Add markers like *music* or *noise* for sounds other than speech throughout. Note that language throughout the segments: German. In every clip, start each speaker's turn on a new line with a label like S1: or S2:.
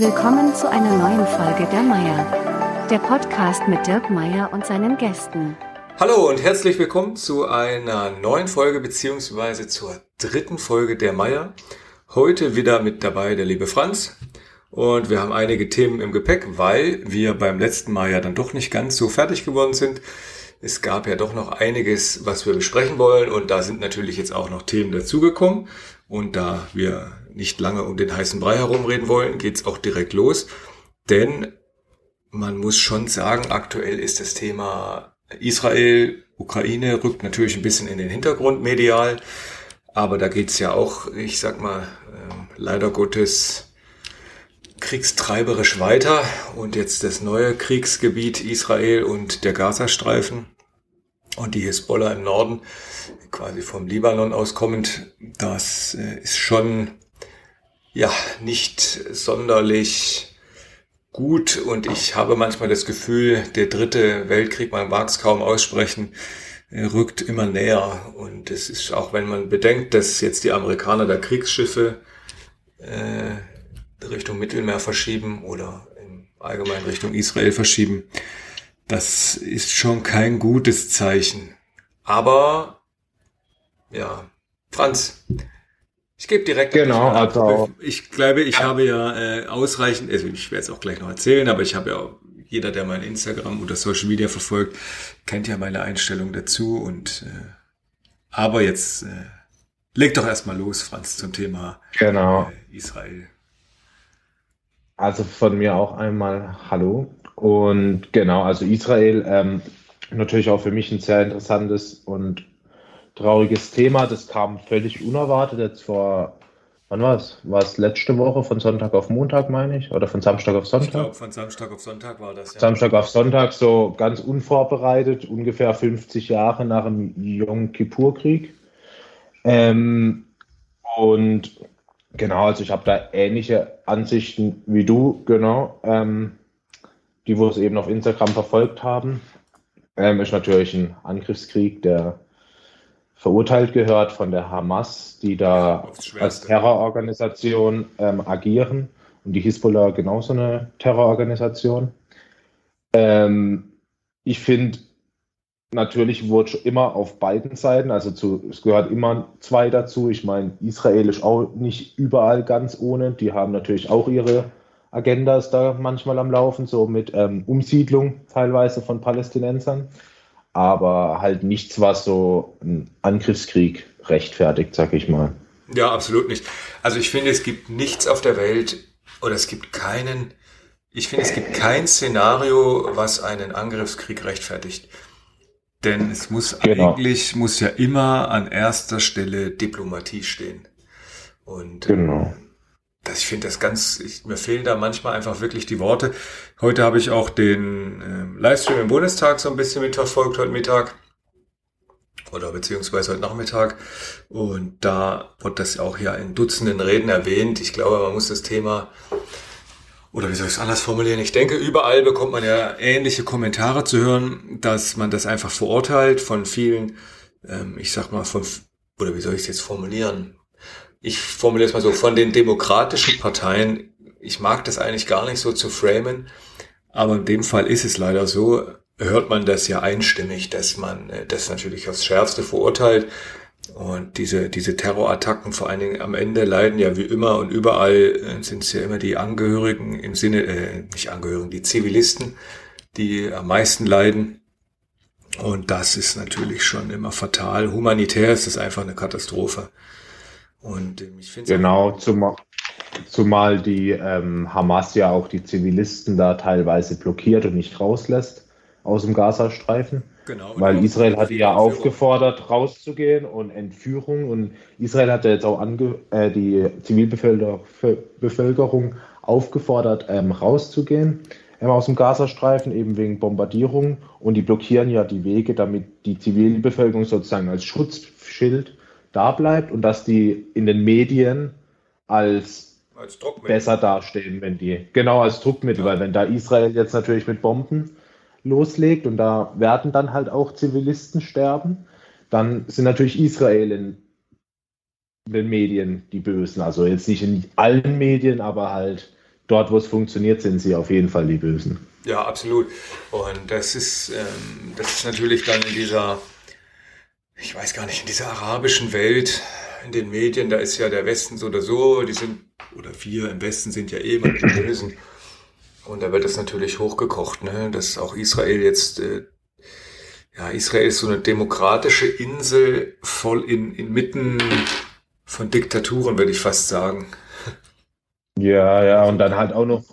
S1: Willkommen zu einer neuen Folge der Meier. Der Podcast mit Dirk Meier und seinen Gästen.
S2: Hallo und herzlich willkommen zu einer neuen Folge beziehungsweise zur dritten Folge der Meier. Heute wieder mit dabei der liebe Franz. Und wir haben einige Themen im Gepäck, weil wir beim letzten Mal ja dann doch nicht ganz so fertig geworden sind. Es gab ja doch noch einiges, was wir besprechen wollen und da sind natürlich jetzt auch noch Themen dazugekommen. Und da wir nicht lange um den heißen Brei herumreden wollen, geht's auch direkt los. Denn man muss schon sagen, aktuell ist das Thema Israel, Ukraine rückt natürlich ein bisschen in den Hintergrund medial. Aber da geht's ja auch, ich sag mal, ähm, leider Gottes kriegstreiberisch weiter. Und jetzt das neue Kriegsgebiet Israel und der Gazastreifen und die Hisbollah im Norden, quasi vom Libanon aus kommend, das äh, ist schon ja nicht sonderlich gut und ich habe manchmal das Gefühl, der dritte Weltkrieg, man mag es kaum aussprechen, äh, rückt immer näher und es ist auch, wenn man bedenkt, dass jetzt die Amerikaner da Kriegsschiffe äh, Richtung Mittelmeer verschieben oder im Allgemeinen Richtung Israel verschieben, das ist schon kein gutes Zeichen. Aber ja, Franz, ich gebe direkt.
S3: Genau, also
S2: ich glaube, ich ja. habe ja äh, ausreichend, also ich werde es auch gleich noch erzählen, aber ich habe ja jeder, der mein Instagram oder Social Media verfolgt, kennt ja meine Einstellung dazu und äh, aber jetzt äh, leg doch erstmal los, Franz, zum Thema
S3: genau.
S2: äh, Israel.
S3: Also von mir auch einmal Hallo und genau, also Israel ähm, natürlich auch für mich ein sehr interessantes und trauriges Thema. Das kam völlig unerwartet jetzt vor, wann war es? War es letzte Woche von Sonntag auf Montag, meine ich? Oder von Samstag auf Sonntag? Ich glaube,
S2: von Samstag auf Sonntag war das,
S3: ja. Samstag auf Sonntag, so ganz unvorbereitet, ungefähr 50 Jahre nach dem Yom Kippur-Krieg. Ähm, und genau, also ich habe da ähnliche Ansichten wie du, genau. Ähm, die, wo es eben auf Instagram verfolgt haben. Ähm, ist natürlich ein Angriffskrieg, der verurteilt gehört von der Hamas, die da als Terrororganisation ähm, agieren und die Hisbollah genauso eine Terrororganisation. Ähm, ich finde, natürlich wurde immer auf beiden Seiten, also zu, es gehört immer zwei dazu. Ich meine, Israel ist auch nicht überall ganz ohne. Die haben natürlich auch ihre Agendas da manchmal am Laufen, so mit ähm, Umsiedlung teilweise von Palästinensern aber halt nichts, was so einen Angriffskrieg rechtfertigt, sag ich mal.
S2: Ja, absolut nicht. Also ich finde, es gibt nichts auf der Welt oder es gibt keinen, ich finde, es gibt kein Szenario, was einen Angriffskrieg rechtfertigt. Denn es muss genau. eigentlich, muss ja immer an erster Stelle Diplomatie stehen. Und
S3: genau.
S2: Das, ich finde das ganz, ich, mir fehlen da manchmal einfach wirklich die Worte. Heute habe ich auch den äh, Livestream im Bundestag so ein bisschen mitverfolgt, heute Mittag. Oder beziehungsweise heute Nachmittag. Und da wird das auch ja in Dutzenden Reden erwähnt. Ich glaube, man muss das Thema, oder wie soll ich es anders formulieren? Ich denke, überall bekommt man ja ähnliche Kommentare zu hören, dass man das einfach verurteilt von vielen, ähm, ich sag mal, von, oder wie soll ich es jetzt formulieren? Ich formuliere es mal so, von den demokratischen Parteien, ich mag das eigentlich gar nicht so zu framen, aber in dem Fall ist es leider so, hört man das ja einstimmig, dass man äh, das natürlich aufs Schärfste verurteilt. Und diese, diese Terrorattacken vor allen Dingen am Ende leiden ja wie immer und überall äh, sind es ja immer die Angehörigen im Sinne, äh, nicht Angehörigen, die Zivilisten, die am meisten leiden. Und das ist natürlich schon immer fatal. Humanitär ist das einfach eine Katastrophe. Und ähm, ich finde
S3: Genau, zumal, zumal die ähm, Hamas ja auch die Zivilisten da teilweise blockiert und nicht rauslässt aus dem Gazastreifen. Genau. Weil Israel hat ja aufgefordert, rauszugehen und Entführung. Und Israel hat ja jetzt auch ange äh, die Zivilbevölkerung aufgefordert, ähm, rauszugehen ähm, aus dem Gazastreifen, eben wegen Bombardierung. Und die blockieren ja die Wege, damit die Zivilbevölkerung sozusagen als Schutzschild da bleibt und dass die in den Medien als, als besser dastehen, wenn die, genau als Druckmittel, ja. weil wenn da Israel jetzt natürlich mit Bomben loslegt und da werden dann halt auch Zivilisten sterben, dann sind natürlich Israel in den Medien die Bösen. Also jetzt nicht in allen Medien, aber halt dort, wo es funktioniert, sind sie auf jeden Fall die Bösen.
S2: Ja, absolut. Und das ist, ähm, das ist natürlich dann in dieser, ich weiß gar nicht, in dieser arabischen Welt, in den Medien, da ist ja der Westen so oder so, die sind, oder wir im Westen sind ja eh immer die Bösen. Und da wird das natürlich hochgekocht, ne? dass auch Israel jetzt, äh, ja, Israel ist so eine demokratische Insel voll in, inmitten von Diktaturen, würde ich fast sagen.
S3: Ja, ja, und dann halt auch noch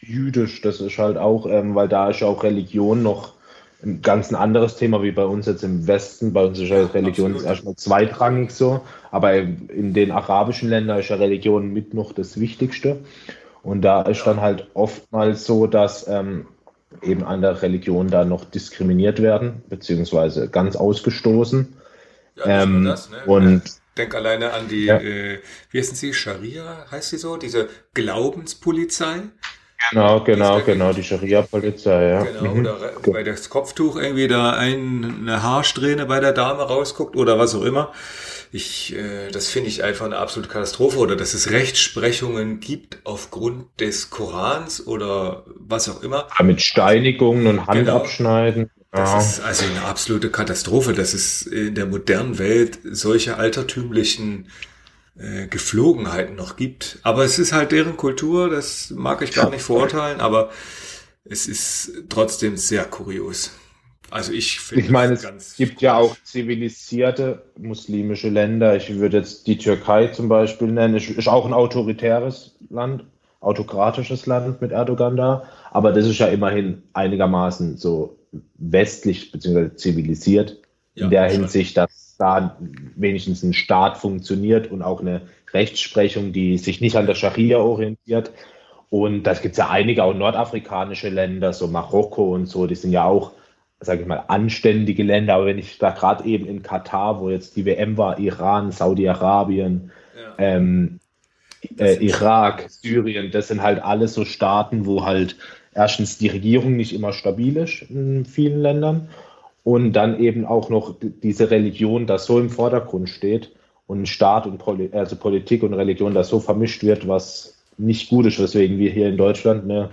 S3: jüdisch, das ist halt auch, ähm, weil da ist ja auch Religion noch ganz ein anderes Thema wie bei uns jetzt im Westen. Bei uns ist ja Religion Absolut. erstmal zweitrangig so, aber in den arabischen Ländern ist ja Religion mit noch das Wichtigste. Und da ist dann halt oftmals so, dass ähm, eben andere Religionen da noch diskriminiert werden, beziehungsweise ganz ausgestoßen. Ja, ähm, das, ne? Und
S2: Denk alleine an die, ja. äh, wie heißen sie, Scharia, heißt sie so, diese Glaubenspolizei.
S3: Genau, genau, genau, die Scharia-Polizei, ja.
S2: Genau, mhm. oder bei das Kopftuch irgendwie da ein, eine Haarsträhne bei der Dame rausguckt oder was auch immer. Ich, äh, das finde ich einfach eine absolute Katastrophe oder dass es Rechtsprechungen gibt aufgrund des Korans oder was auch immer.
S3: Ja, mit Steinigungen und Handabschneiden.
S2: Genau. Das ist also eine absolute Katastrophe, dass es in der modernen Welt solche altertümlichen äh, Geflogenheiten noch gibt. Aber es ist halt deren Kultur, das mag ich gar nicht verurteilen, aber es ist trotzdem sehr kurios. Also ich
S3: finde. Ich meine, es gibt ja auch zivilisierte muslimische Länder. Ich würde jetzt die Türkei zum Beispiel nennen. Ist, ist auch ein autoritäres Land, autokratisches Land mit Erdogan da. Aber das ist ja immerhin einigermaßen so westlich bzw. zivilisiert in ja, der Hinsicht, dass da wenigstens ein Staat funktioniert und auch eine Rechtsprechung, die sich nicht an der Scharia orientiert. Und das gibt es ja einige, auch nordafrikanische Länder, so Marokko und so, die sind ja auch sage ich mal, anständige Länder. Aber wenn ich da gerade eben in Katar, wo jetzt die WM war, Iran, Saudi-Arabien, ja. ähm, äh, Irak, Syrien, das sind halt alles so Staaten, wo halt erstens die Regierung nicht immer stabil ist in vielen Ländern und dann eben auch noch diese Religion, das so im Vordergrund steht und Staat und Poli also Politik und Religion, das so vermischt wird, was nicht gut ist, weswegen wir hier in Deutschland eine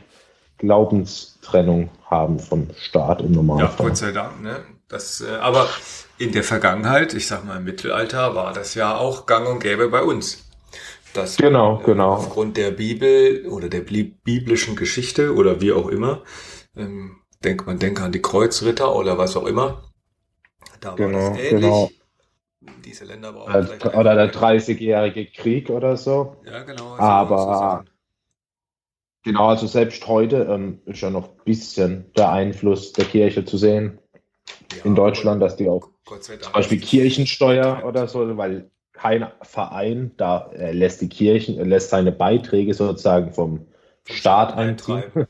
S3: Glaubenstrennung haben vom Staat im Normalfall.
S2: Ja, Gott sei Dank. Ne? Das, äh, aber in der Vergangenheit, ich sag mal im Mittelalter, war das ja auch gang und gäbe bei uns. Das
S3: genau,
S2: äh,
S3: genau.
S2: Aufgrund der Bibel oder der biblischen Geschichte oder wie auch immer, ähm, denkt man denke an die Kreuzritter oder was auch immer.
S3: Da genau, war das ähnlich. Genau. Diese Länder brauchen Oder der 30-jährige Krieg oder so.
S2: Ja, genau.
S3: Aber Genau, also selbst heute ähm, ist ja noch ein bisschen der Einfluss der Kirche zu sehen ja, in Deutschland, dass die auch zum Beispiel Kirchensteuer oder so, weil kein Verein da äh, lässt die Kirchen, äh, lässt seine Beiträge sozusagen vom Staat einziehen. *laughs*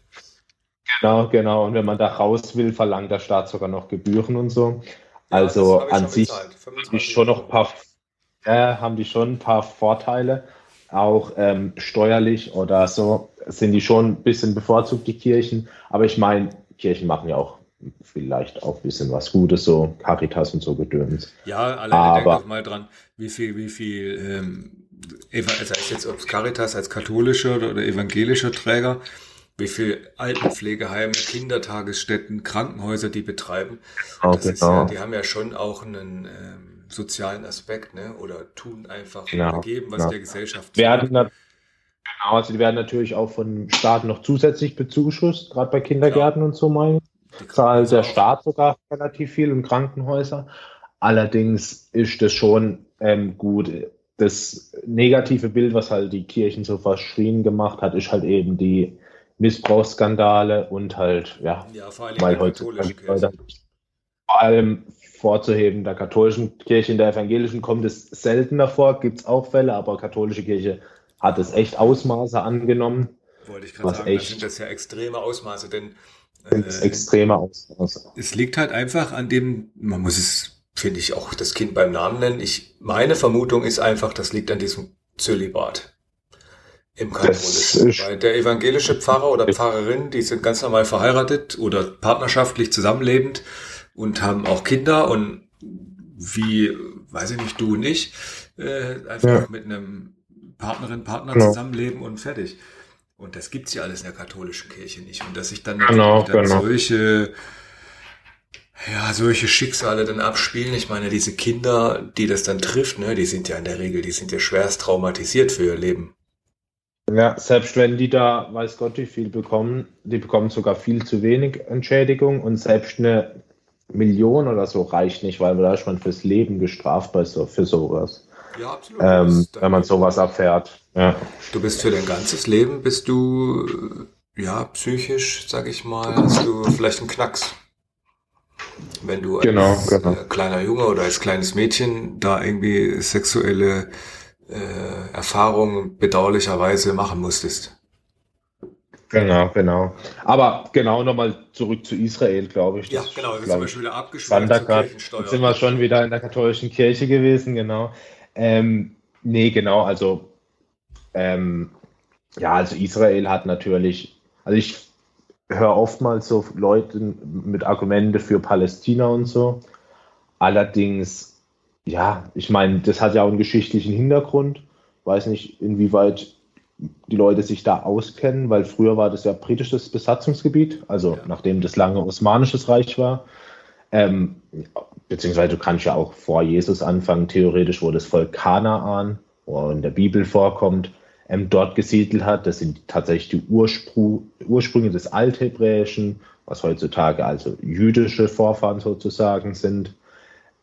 S3: genau, genau. Und wenn man da raus will, verlangt der Staat sogar noch Gebühren und so. Ja, also an sich haben die schon noch ein paar, äh, haben die schon ein paar Vorteile auch ähm, steuerlich oder so, sind die schon ein bisschen bevorzugt, die Kirchen. Aber ich meine, Kirchen machen ja auch vielleicht auch ein bisschen was Gutes, so Caritas und so Gedöns.
S2: Ja, alleine denkt doch mal dran, wie viel, wie viel, ähm, es jetzt ob Caritas als katholischer oder evangelischer Träger, wie viel Altenpflegeheime, Kindertagesstätten, Krankenhäuser die betreiben.
S3: Genau, das genau.
S2: ja, die haben ja schon auch einen ähm, sozialen Aspekt, ne? Oder tun einfach
S3: genau,
S2: geben, was genau. der Gesellschaft
S3: werden Genau, also die werden natürlich auch von Staaten noch zusätzlich bezuschusst, gerade bei Kindergärten genau. und so ich. Zahlt der Staat sogar relativ viel in Krankenhäuser. Allerdings ist das schon ähm, gut. Das negative Bild, was halt die Kirchen so verschrien gemacht hat, ist halt eben die Missbrauchsskandale und halt, ja,
S2: ja vor allem weil heute vor
S3: allem vorzuheben. Der katholischen Kirche, in der evangelischen kommt es seltener vor, gibt es auch Fälle, aber katholische Kirche hat es echt Ausmaße angenommen.
S2: Wollte ich gerade sagen, echt, das sind das ja extreme Ausmaße, denn
S3: äh, extreme Ausmaße.
S2: Es liegt halt einfach an dem, man muss es, finde ich, auch das Kind beim Namen nennen. Ich, meine Vermutung ist einfach, das liegt an diesem Zölibat im Katholischen. Weil der evangelische Pfarrer oder Pfarrerin, die sind ganz normal verheiratet oder partnerschaftlich zusammenlebend und haben auch Kinder und wie, weiß ich nicht, du und ich, äh, einfach ja. mit einem Partnerin, Partner genau. zusammenleben und fertig. Und das gibt's ja alles in der katholischen Kirche nicht. Und dass sich dann,
S3: Genau,
S2: dann
S3: genau.
S2: solche, ja, solche Schicksale dann abspielen. Ich meine, diese Kinder, die das dann trifft, ne, die sind ja in der Regel, die sind ja schwerst traumatisiert für ihr Leben.
S3: Ja, selbst wenn die da, weiß Gott, wie viel bekommen, die bekommen sogar viel zu wenig Entschädigung und selbst eine Million oder so reicht nicht, weil da ist man fürs Leben gestraft bei so, für sowas.
S2: Ja, absolut.
S3: Ähm, wenn man sowas erfährt. Ja,
S2: Du bist für dein ganzes Leben, bist du, ja, psychisch, sag ich mal, hast du vielleicht einen Knacks. Wenn du als
S3: Genau, genau.
S2: äh, kleiner Junge oder als kleines Mädchen da irgendwie sexuelle äh, Erfahrungen bedauerlicherweise machen musstest.
S3: genau, genau. Aber genau nochmal zurück zu Israel, glaube ich.
S2: Ja,
S3: Das,
S2: genau, jetzt sind wir schon wieder abgeschweift.
S3: Jetzt sind wir schon wieder in der katholischen Kirche gewesen, genau. Ähm, nee, genau, also ähm, ja, also Israel hat natürlich, also ich höre oftmals so Leute mit Argumente für Palästina und so. Allerdings, ja, ich meine, das hat ja auch einen geschichtlichen Hintergrund. Weiß nicht, inwieweit die Leute sich da auskennen, weil früher war das ja britisches Besatzungsgebiet, also
S2: Ja.
S3: nachdem das lange Osmanisches Reich war. Ähm, beziehungsweise du kannst ja auch vor Jesus anfangen, theoretisch, wo das Volk Kanaan, wo in der Bibel vorkommt, ähm, dort gesiedelt hat. Das sind tatsächlich die Urspru Ursprünge des Althebräischen, was heutzutage also jüdische Vorfahren sozusagen sind.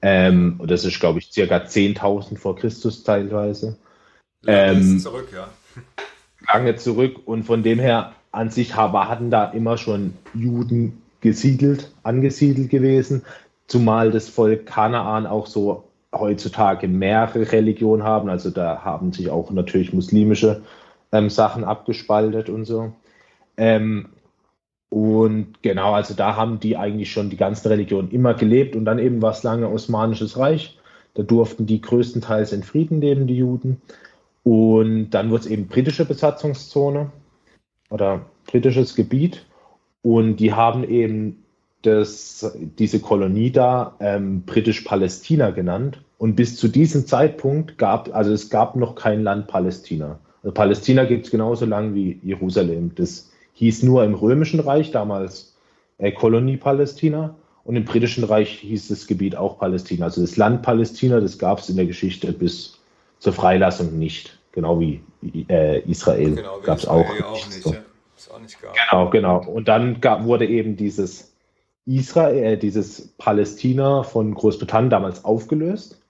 S3: Ähm, und das ist, glaube ich, circa 10.000 vor Christus teilweise
S2: Lange
S3: ähm,
S2: zurück, ja. *laughs*
S3: lange zurück und von dem her an sich hatten da immer schon Juden gesiedelt, angesiedelt gewesen, zumal das Volk Kanaan auch so heutzutage mehrere Religionen haben, also da haben sich auch natürlich muslimische ähm, Sachen abgespaltet und so. Ähm, und genau, also da haben die eigentlich schon die ganzen Religionen immer gelebt und dann eben war es lange Osmanisches Reich. Da durften die größtenteils in Frieden leben, die Juden. Und dann wurde es eben britische Besatzungszone oder britisches Gebiet. Und die haben eben das, diese Kolonie da ähm, Britisch-Palästina genannt. Und bis zu diesem Zeitpunkt gab, also es gab noch kein Land Palästina. Also Palästina gibt es genauso lang wie Jerusalem. Das hieß nur im Römischen Reich damals äh, Kolonie Palästina. Und im Britischen Reich hieß das Gebiet auch Palästina. Also das Land Palästina, das gab es in der Geschichte bis zur Freilassung nicht. Genau wie äh, Israel
S2: Genau,
S3: gab es auch.
S2: auch
S3: nicht so.
S2: ja. Auch nicht.
S3: Genau, genau. Und dann gab, wurde eben dieses Israel, äh, dieses Palästina von Großbritannien damals aufgelöst.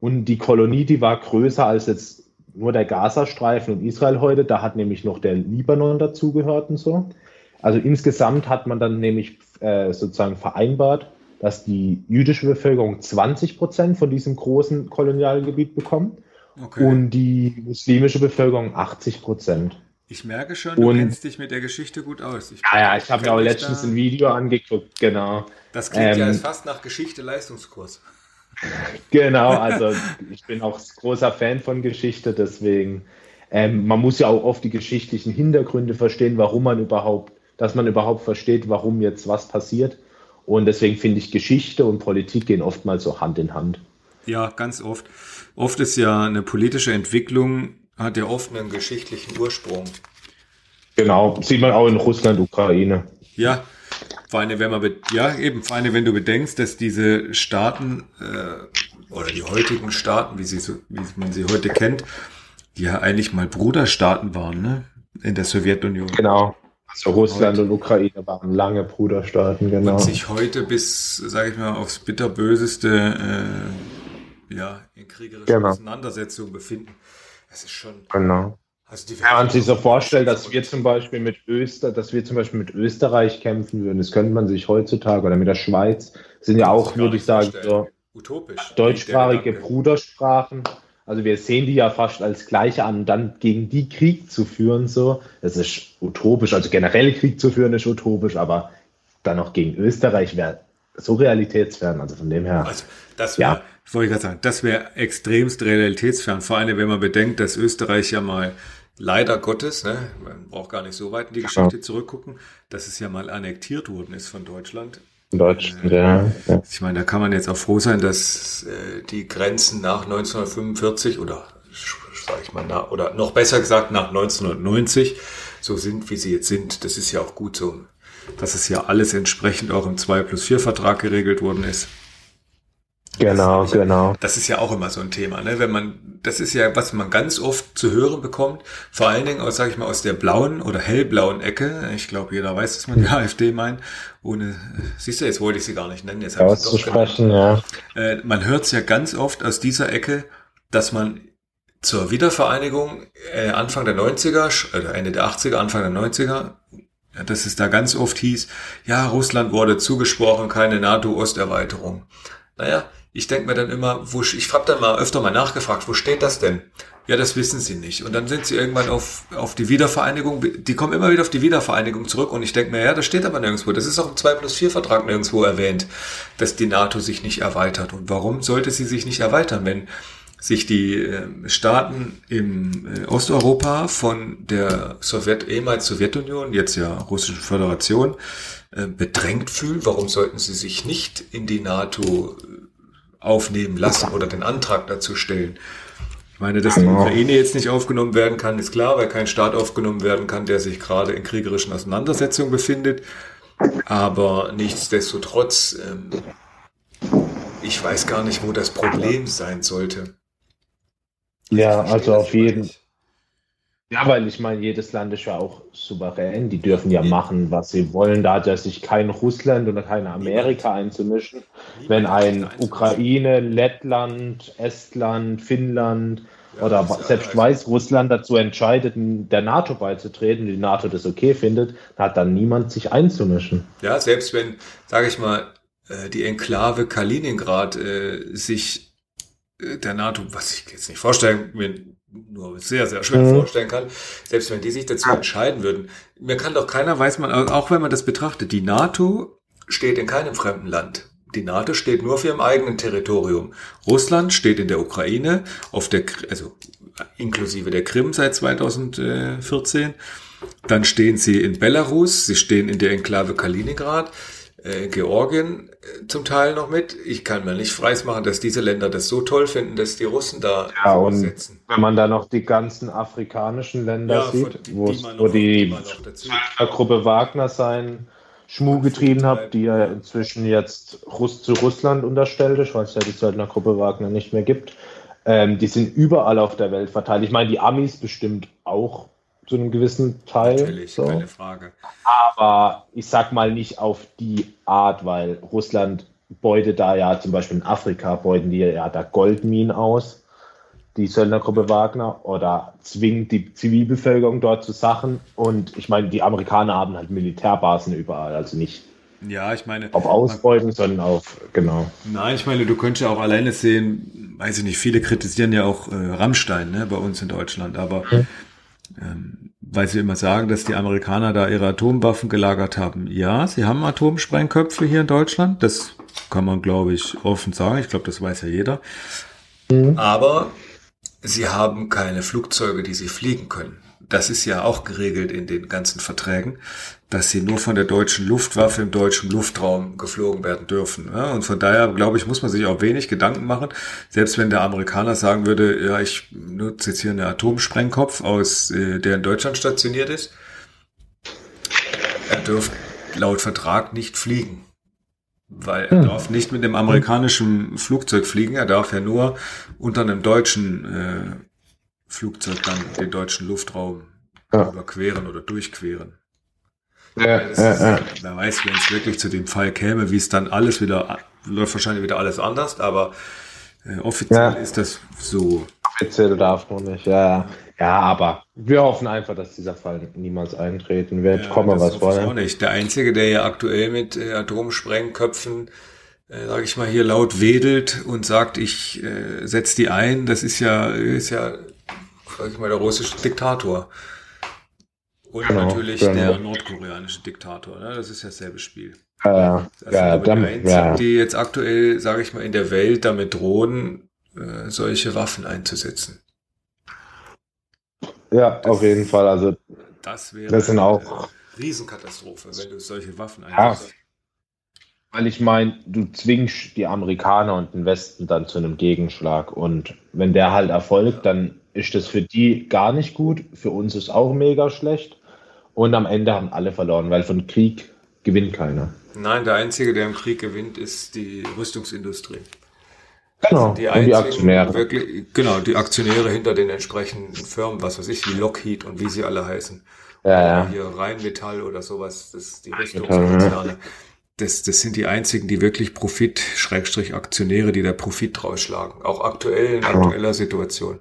S3: Und die Kolonie, die war größer als jetzt nur der Gazastreifen und Israel heute. Da hat nämlich noch der Libanon dazugehört und so. Also insgesamt hat man dann nämlich äh, sozusagen vereinbart, dass die jüdische Bevölkerung 20 Prozent von diesem großen Kolonialgebiet bekommt
S2: Okay.
S3: und die muslimische Bevölkerung 80 Prozent.
S2: ich merke schon, du
S3: und-
S2: kennst dich mit der Geschichte gut aus. Ich,
S3: Ja, ja, ich habe mir auch letztens ein Video angeguckt, genau.
S2: Das klingt ja
S3: ähm,
S2: jetzt fast nach Geschichte-Leistungskurs. *laughs*
S3: Genau, also ich bin auch großer Fan von Geschichte, deswegen, ähm, man muss ja auch oft die geschichtlichen Hintergründe verstehen, warum man überhaupt, dass man überhaupt versteht, warum jetzt was passiert. Und deswegen finde ich, Geschichte und Politik gehen oftmals so Hand in Hand.
S2: Ja, ganz oft. Oft ist ja eine politische Entwicklung, hat ja oft einen geschichtlichen Ursprung.
S3: Genau, sieht man auch in Russland, Ukraine.
S2: Ja, vor allem, wenn man, ja, eben, vor allem, wenn du bedenkst, dass diese Staaten, äh, oder die heutigen Staaten, wie, sie so, wie man sie heute kennt, die ja eigentlich mal Bruderstaaten waren, ne? In der Sowjetunion.
S3: Genau. Also Russland und Ukraine waren lange Bruderstaaten, genau.
S2: Und sich heute bis, sage ich mal, aufs bitterböseste, äh, ja, in kriegerischen
S3: Genau.
S2: Auseinandersetzungen befinden. Das ist schon,
S3: Genau.
S2: Also
S3: Wenn man sich so vorstellt, dass wir zum Beispiel mit Öster, dass wir zum Beispiel mit Österreich kämpfen würden, das könnte man sich heutzutage oder mit der Schweiz, sind ja auch, würde ich sagen, so
S2: utopisch.
S3: deutschsprachige. Brudersprachen. Also wir sehen die ja fast als gleiche an und dann gegen die Krieg zu führen, so, das ist utopisch. Also generell Krieg zu führen ist utopisch, aber dann noch gegen Österreich wäre so realitätsfern. Also von dem her.
S2: Also, das wäre,
S3: Ja.
S2: wollte ich gerade sagen, das wäre extremst realitätsfern. Vor allem, wenn man bedenkt, dass Österreich ja mal, leider Gottes, ne, man braucht gar nicht so weit in die Geschichte zurückgucken, dass es ja mal annektiert worden ist von Deutschland.
S3: in Deutschland, ja. ja.
S2: Ich meine, da kann man jetzt auch froh sein, dass äh, die Grenzen nach 1945 oder sage ich mal, nach, oder noch besser gesagt nach 1990 so sind, wie sie jetzt sind. Das ist ja auch gut so, dass es ja alles entsprechend auch im 2 plus 4 Vertrag geregelt worden ist.
S3: Genau,
S2: das
S3: genau.
S2: Das ist ja auch immer so ein Thema, ne? Wenn man, das ist ja, was man ganz oft zu hören bekommt, vor allen Dingen aus, sag ich mal, aus der blauen oder hellblauen Ecke. Ich glaube, jeder weiß, dass man die *laughs* AfD meint. Ohne, siehst du, jetzt wollte ich sie gar nicht nennen. Jetzt habe ich
S3: ja.
S2: Äh, man hört es ja ganz oft aus dieser Ecke, dass man zur Wiedervereinigung äh, Anfang der 90er, oder Ende der 80er, Anfang der 90er, ja, dass es da ganz oft hieß, ja, Russland wurde zugesprochen, keine NATO-Osterweiterung. Naja, ich denke mir dann immer, wo, ich habe dann mal öfter mal nachgefragt, wo steht das denn? Ja, das wissen sie nicht. Und dann sind sie irgendwann auf, auf die Wiedervereinigung, die kommen immer wieder auf die Wiedervereinigung zurück und ich denke mir, ja, das steht aber nirgendwo. Das ist auch im 2 plus 4 Vertrag nirgendwo erwähnt, dass die NATO sich nicht erweitert. Und warum sollte sie sich nicht erweitern, wenn sich die äh, Staaten im äh, Osteuropa von der Sowjet, ehemals Sowjetunion, jetzt ja Russische Föderation, äh, bedrängt fühlen? Warum sollten sie sich nicht in die NATO aufnehmen lassen oder den Antrag dazu stellen. Ich meine, dass die. Ukraine jetzt nicht aufgenommen werden kann, ist klar, weil kein Staat aufgenommen werden kann, der sich gerade in kriegerischen Auseinandersetzungen befindet. Aber nichtsdestotrotz, ähm, ich weiß gar nicht, wo das Problem sein sollte.
S3: Ja, also auf jeden, ja, weil ich meine, jedes Land ist ja auch souverän. Die dürfen ja machen, was sie wollen. Da hat ja sich kein Russland oder kein Amerika einzumischen. Wenn ein Ukraine, Lettland, Estland, Finnland oder selbst Weißrussland dazu entscheidet, der NATO beizutreten, die NATO das okay findet, hat dann niemand sich einzumischen.
S2: Ja, selbst wenn, sage ich mal, äh, die Enklave Kaliningrad äh, sich äh, der NATO, was ich jetzt nicht vorstellen mir nur sehr, sehr schwer mhm. vorstellen kann, selbst wenn die sich dazu entscheiden würden. Mir kann doch keiner, weiß man, auch wenn man das betrachtet, die NATO steht in keinem fremden Land. Die NATO steht nur auf ihrem eigenen Territorium. Russland steht in der Ukraine, auf der, also inklusive der Krim seit 2014. Dann stehen sie in Belarus, sie stehen in der Enklave Kaliningrad äh, Georgien äh, zum Teil noch mit. Ich kann mir nicht freismachen, dass diese Länder das so toll finden, dass die Russen da
S3: ja, und setzen. Wenn man da noch die ganzen afrikanischen Länder ja, sieht, die, wo, die wo die, die Gruppe Wagner sein Schmuh getrieben hat, die ja inzwischen jetzt Russ zu Russland unterstellt ist, weil es ja die Söldnergruppe Wagner nicht mehr gibt. Ähm, die sind überall auf der Welt verteilt. Ich meine, die Amis bestimmt auch zu einem gewissen Teil.
S2: Natürlich, so. keine Frage.
S3: Aber ich sag mal nicht auf die Art, weil Russland beutet da ja zum Beispiel in Afrika, beuten die ja da Goldminen aus, die Söldnergruppe Wagner, oder zwingt die Zivilbevölkerung dort zu Sachen. Und ich meine, die Amerikaner haben halt Militärbasen überall, also nicht
S2: ja, ich meine.
S3: Auf Ausbeuten, sondern auf, genau.
S2: Nein, ich meine, du könntest ja auch alleine sehen, weiß ich nicht, viele kritisieren ja auch äh, Rammstein, ne, bei uns in Deutschland, aber mhm weil sie immer sagen, dass die Amerikaner da ihre Atomwaffen gelagert haben. Ja, sie haben Atomsprengköpfe hier in Deutschland. Das kann man, glaube ich, offen sagen. Ich glaube, das weiß ja jeder. Mhm. Aber sie haben keine Flugzeuge, die sie fliegen können das ist ja auch geregelt in den ganzen Verträgen, dass sie nur von der deutschen Luftwaffe im deutschen Luftraum geflogen werden dürfen. Ja, und von daher, glaube ich, muss man sich auch wenig Gedanken machen. Selbst wenn der Amerikaner sagen würde, ja, ich nutze jetzt hier einen Atomsprengkopf aus, äh, der in Deutschland stationiert ist, er dürfte laut Vertrag nicht fliegen. Weil er hm. darf nicht mit dem amerikanischen Flugzeug fliegen, er darf ja nur unter einem deutschen äh, Flugzeug dann den deutschen Luftraum ja. überqueren oder durchqueren. Ja, ist, ja, ja. Wer weiß, wenn es wirklich zu dem Fall käme, wie es dann alles wieder, läuft wahrscheinlich wieder alles anders, aber äh, offiziell ist das so.
S3: Offiziell darf man nicht, ja. Ja, aber wir hoffen einfach, dass dieser Fall niemals eintreten wird. Komme, was wollen.
S2: auch nicht. Der Einzige, der ja aktuell mit äh, Atomsprengköpfen äh, sage ich mal, hier laut wedelt und sagt, ich äh, setze die ein, das ist ja, ist ja sag ich mal, der russische Diktator. Und genau, natürlich genau. der nordkoreanische Diktator. Ne? Das ist ja dasselbe Spiel.
S3: Ja,
S2: das ja, dann, die Einzigen, ja. die jetzt aktuell, sage ich mal, in der Welt damit drohen, äh, solche Waffen einzusetzen.
S3: Ja, das, auf jeden Fall. Also
S2: das wäre
S3: das sind auch
S2: Riesenkatastrophe, wenn du solche Waffen einsetzt. Ja,
S3: weil ich meine, du zwingst die Amerikaner und den Westen dann zu einem Gegenschlag. Und wenn der halt erfolgt, dann ist das für die gar nicht gut. Für uns ist auch mega schlecht. Und am Ende haben alle verloren, weil von Krieg gewinnt keiner.
S2: Nein, der Einzige, der im Krieg gewinnt, ist die Rüstungsindustrie.
S3: Genau,
S2: Die
S3: und die
S2: einzigen
S3: Aktionäre.
S2: Wirklich, genau, die Aktionäre hinter den entsprechenden Firmen, was weiß ich, wie Lockheed und wie sie alle heißen.
S3: Ja, ja.
S2: Hier Rheinmetall oder sowas, das die
S3: Rheinmetall,
S2: Rüstungskonzerne. Das, das sind die einzigen, die wirklich Profit, Schrägstrich Aktionäre, die da Profit rausschlagen. Auch aktuell in aktueller Situation.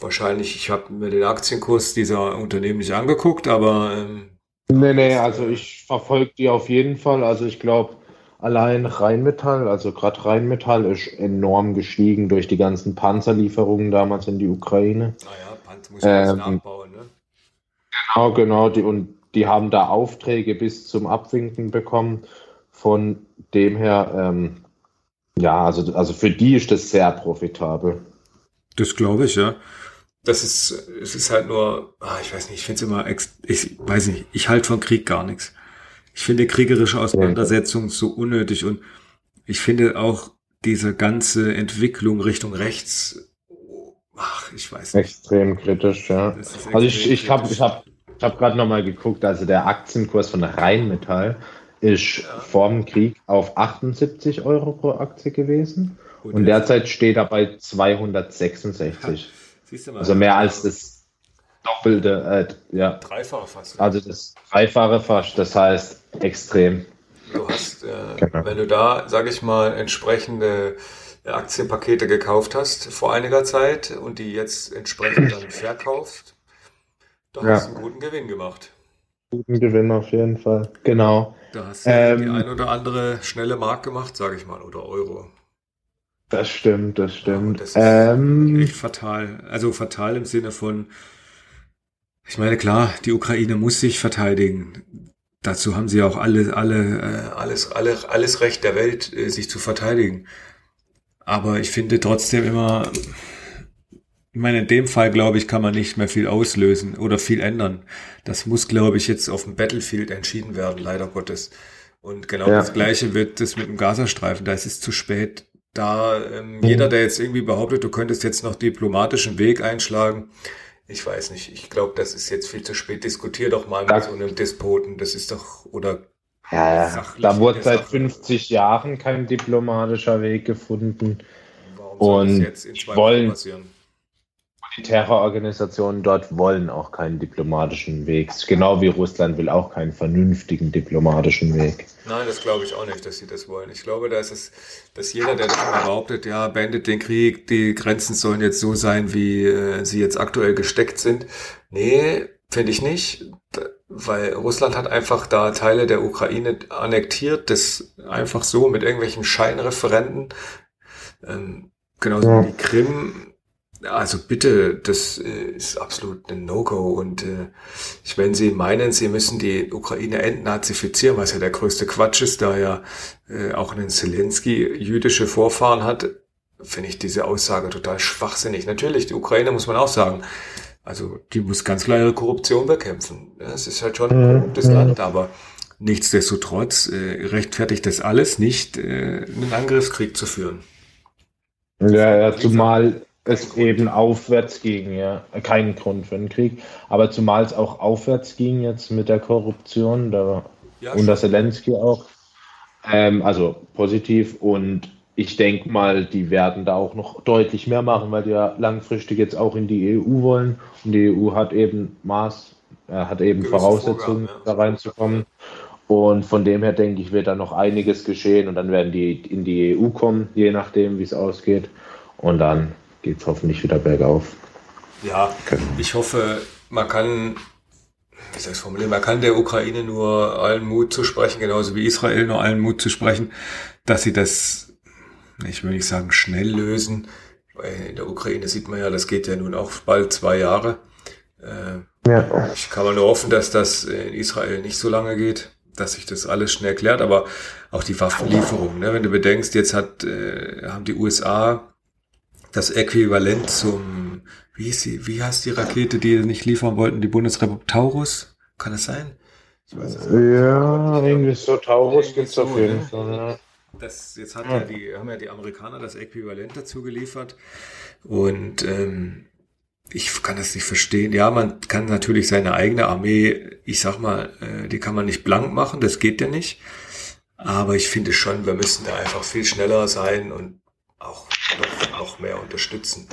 S2: Wahrscheinlich, ich habe mir den Aktienkurs dieser Unternehmen nicht angeguckt, aber ähm,
S3: Nee, nee, also ich verfolge die auf jeden Fall. Also ich glaube, allein Rheinmetall, also gerade Rheinmetall ist enorm gestiegen durch die ganzen Panzerlieferungen damals in die Ukraine.
S2: naja, Panz muss man
S3: Ähm,
S2: nachbauen, ne?
S3: Genau, genau. Die, und die haben da Aufträge bis zum Abwinken bekommen. Von dem her, ähm, ja, also, also für die ist das sehr profitabel.
S2: Das glaube ich, ja. Das ist, es ist halt nur, ah, ich weiß nicht, ich finde es immer, ex ich weiß nicht, ich halte von Krieg gar nichts. Ich finde kriegerische Auseinandersetzungen so unnötig und ich finde auch diese ganze Entwicklung Richtung rechts, ach, ich weiß nicht.
S3: Extrem kritisch, ja.
S2: Ist
S3: Also ich,
S2: extrem
S3: ich habe ich hab, ich hab gerade nochmal geguckt, also der Aktienkurs von Rheinmetall ist vor dem Krieg auf 78 Euro pro Aktie gewesen und derzeit steht er bei 266.
S2: Siehst du mal,
S3: Also mehr als das Doppelte, äh, ja,
S2: Dreifache fast.
S3: also das Dreifache fast, das heißt extrem.
S2: Du hast, äh,
S3: Genau.
S2: wenn du da, sage ich mal, entsprechende Aktienpakete gekauft hast vor einiger Zeit und die jetzt entsprechend dann *clears throat* verkaufst, da
S3: Ja.
S2: hast du einen guten Gewinn gemacht.
S3: Guten Gewinn auf jeden Fall. Genau.
S2: Da hast du die
S3: Ähm,
S2: ein oder andere schnelle Mark gemacht, sage ich mal, oder Euro.
S3: Das stimmt, das stimmt.
S2: das ist
S3: ähm,
S2: Echt fatal. Also fatal im Sinne von, ich meine, klar, die Ukraine muss sich verteidigen. Dazu haben sie auch alle, alle, äh, alles, alle, alles Recht der Welt, äh, sich zu verteidigen. Aber ich finde trotzdem immer, ich meine, in dem Fall, glaube ich, kann man nicht mehr viel auslösen oder viel ändern. Das muss, glaube ich, jetzt auf dem Battlefield entschieden werden, leider Gottes. Und genau
S3: Ja.
S2: das Gleiche wird das mit dem Gazastreifen. Da ist es zu spät. Da ähm, jeder, der jetzt irgendwie behauptet, du könntest jetzt noch diplomatischen Weg einschlagen, ich weiß nicht. Ich glaube, das ist jetzt viel zu spät. Diskutier doch mal mit so einem Despoten. Das ist doch, oder
S3: ja, ja. Da wurde seit
S2: Sache.
S3: 50 Jahren kein diplomatischer Weg gefunden.
S2: warum soll das
S3: Und
S2: jetzt in zwei
S3: wollen-
S2: Wochen passieren?
S3: Die Terrororganisationen dort wollen auch keinen diplomatischen Weg. Genau wie Russland will auch keinen vernünftigen diplomatischen Weg.
S2: Nein, das glaube ich auch nicht, dass sie das wollen. Ich glaube, da ist es, dass jeder, der das immer behauptet, ja, beendet den Krieg, die Grenzen sollen jetzt so sein, wie äh, sie jetzt aktuell gesteckt sind. Nee, finde ich nicht, weil Russland hat einfach da Teile der Ukraine annektiert, das einfach so mit irgendwelchen Scheinreferenten. Ähm, genauso
S3: Ja.
S2: wie die Krim. Also bitte, das äh, ist absolut ein No-Go. Und äh, wenn Sie meinen, Sie müssen die Ukraine entnazifizieren, was ja der größte Quatsch ist, da ja äh, auch ein Zelensky jüdische Vorfahren hat, finde ich diese Aussage total schwachsinnig. Natürlich, die Ukraine muss man auch sagen, also die muss ganz klar ihre Korruption bekämpfen. Es ist halt schon ein
S3: Mhm.
S2: korruptes Land, aber nichtsdestotrotz äh, rechtfertigt das alles nicht, äh, einen Angriffskrieg zu führen.
S3: Ja, ja, zumal es eben aufwärts ging, ja. Kein Grund für einen Krieg. Aber zumal es auch aufwärts ging jetzt mit der Korruption, da
S2: Ja,
S3: unter Zelensky auch. Ähm, also positiv und ich denke mal, die werden da auch noch deutlich mehr machen, weil die ja langfristig jetzt auch in die EU wollen. Und die EU hat eben Maß, äh, hat eben Voraussetzungen,
S2: Vorgaben, ja.
S3: da reinzukommen. Und von dem her denke ich, wird da noch einiges geschehen und dann werden die in die EU kommen, je nachdem, wie es ausgeht. Und dann geht es hoffentlich wieder bergauf.
S2: Ja,
S3: Genau.
S2: ich hoffe, man kann, wie soll ich es formulieren, man kann der Ukraine nur allen Mut zu sprechen, genauso wie Israel nur allen Mut zu sprechen, dass sie das, ich will nicht sagen schnell lösen, weil in der Ukraine sieht man ja, das geht ja nun auch bald zwei Jahre. Äh,
S3: Ja.
S2: ich kann man nur hoffen, dass das in Israel nicht so lange geht, dass sich das alles schnell klärt, aber auch die Waffenlieferung, ne? wenn du bedenkst, jetzt hat, äh, haben die USA das Äquivalent zum, wie ist sie, wie heißt die Rakete, die sie nicht liefern wollten, die Bundesrepublik Taurus? Kann es sein? Ich weiß es nicht.
S3: Ja, irgendwie so Taurus gibt es auf
S2: so,
S3: jeden
S2: ne?
S3: Fall. Ja.
S2: Das, jetzt hat ja die, haben ja die Amerikaner das Äquivalent dazu geliefert. Und ähm, ich kann das nicht verstehen. Ja, man kann natürlich seine eigene Armee, ich sag mal, äh, die kann man nicht blank machen, das geht ja nicht. Aber ich finde schon, wir müssen da einfach viel schneller sein und auch noch, noch mehr unterstützen.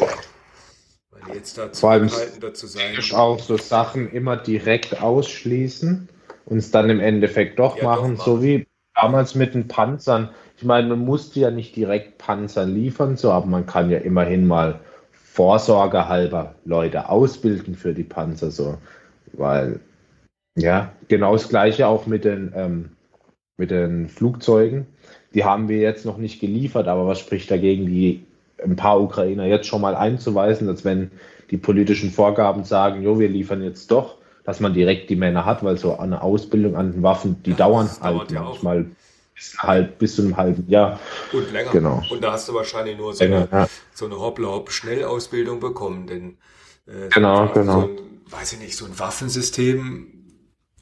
S3: Weil jetzt da Vor allem dazu sein. auch so Sachen immer direkt ausschließen und es dann im Endeffekt doch, ja, machen, doch machen, so wie damals mit den Panzern. Ich meine, man musste ja nicht direkt Panzer liefern, so, aber man kann ja immerhin mal vorsorgehalber Leute ausbilden für die Panzer, so, weil ja, genau das gleiche auch mit den ähm, mit den Flugzeugen. Die haben wir jetzt noch nicht geliefert, aber was spricht dagegen, die ein paar Ukrainer jetzt schon mal einzuweisen, als wenn die politischen Vorgaben sagen, jo, wir liefern jetzt doch, dass man direkt die Männer hat, weil so eine Ausbildung an den Waffen, die ja, dauern halt ja manchmal bis, bis zu einem halben Jahr.
S2: Und länger.
S3: Genau.
S2: Und da hast du wahrscheinlich nur so länger, eine, ja. so eine Hoppla-Hopp-Schnellausbildung bekommen, denn
S3: äh, genau, genau.
S2: So ein, weiß ich nicht, so ein Waffensystem,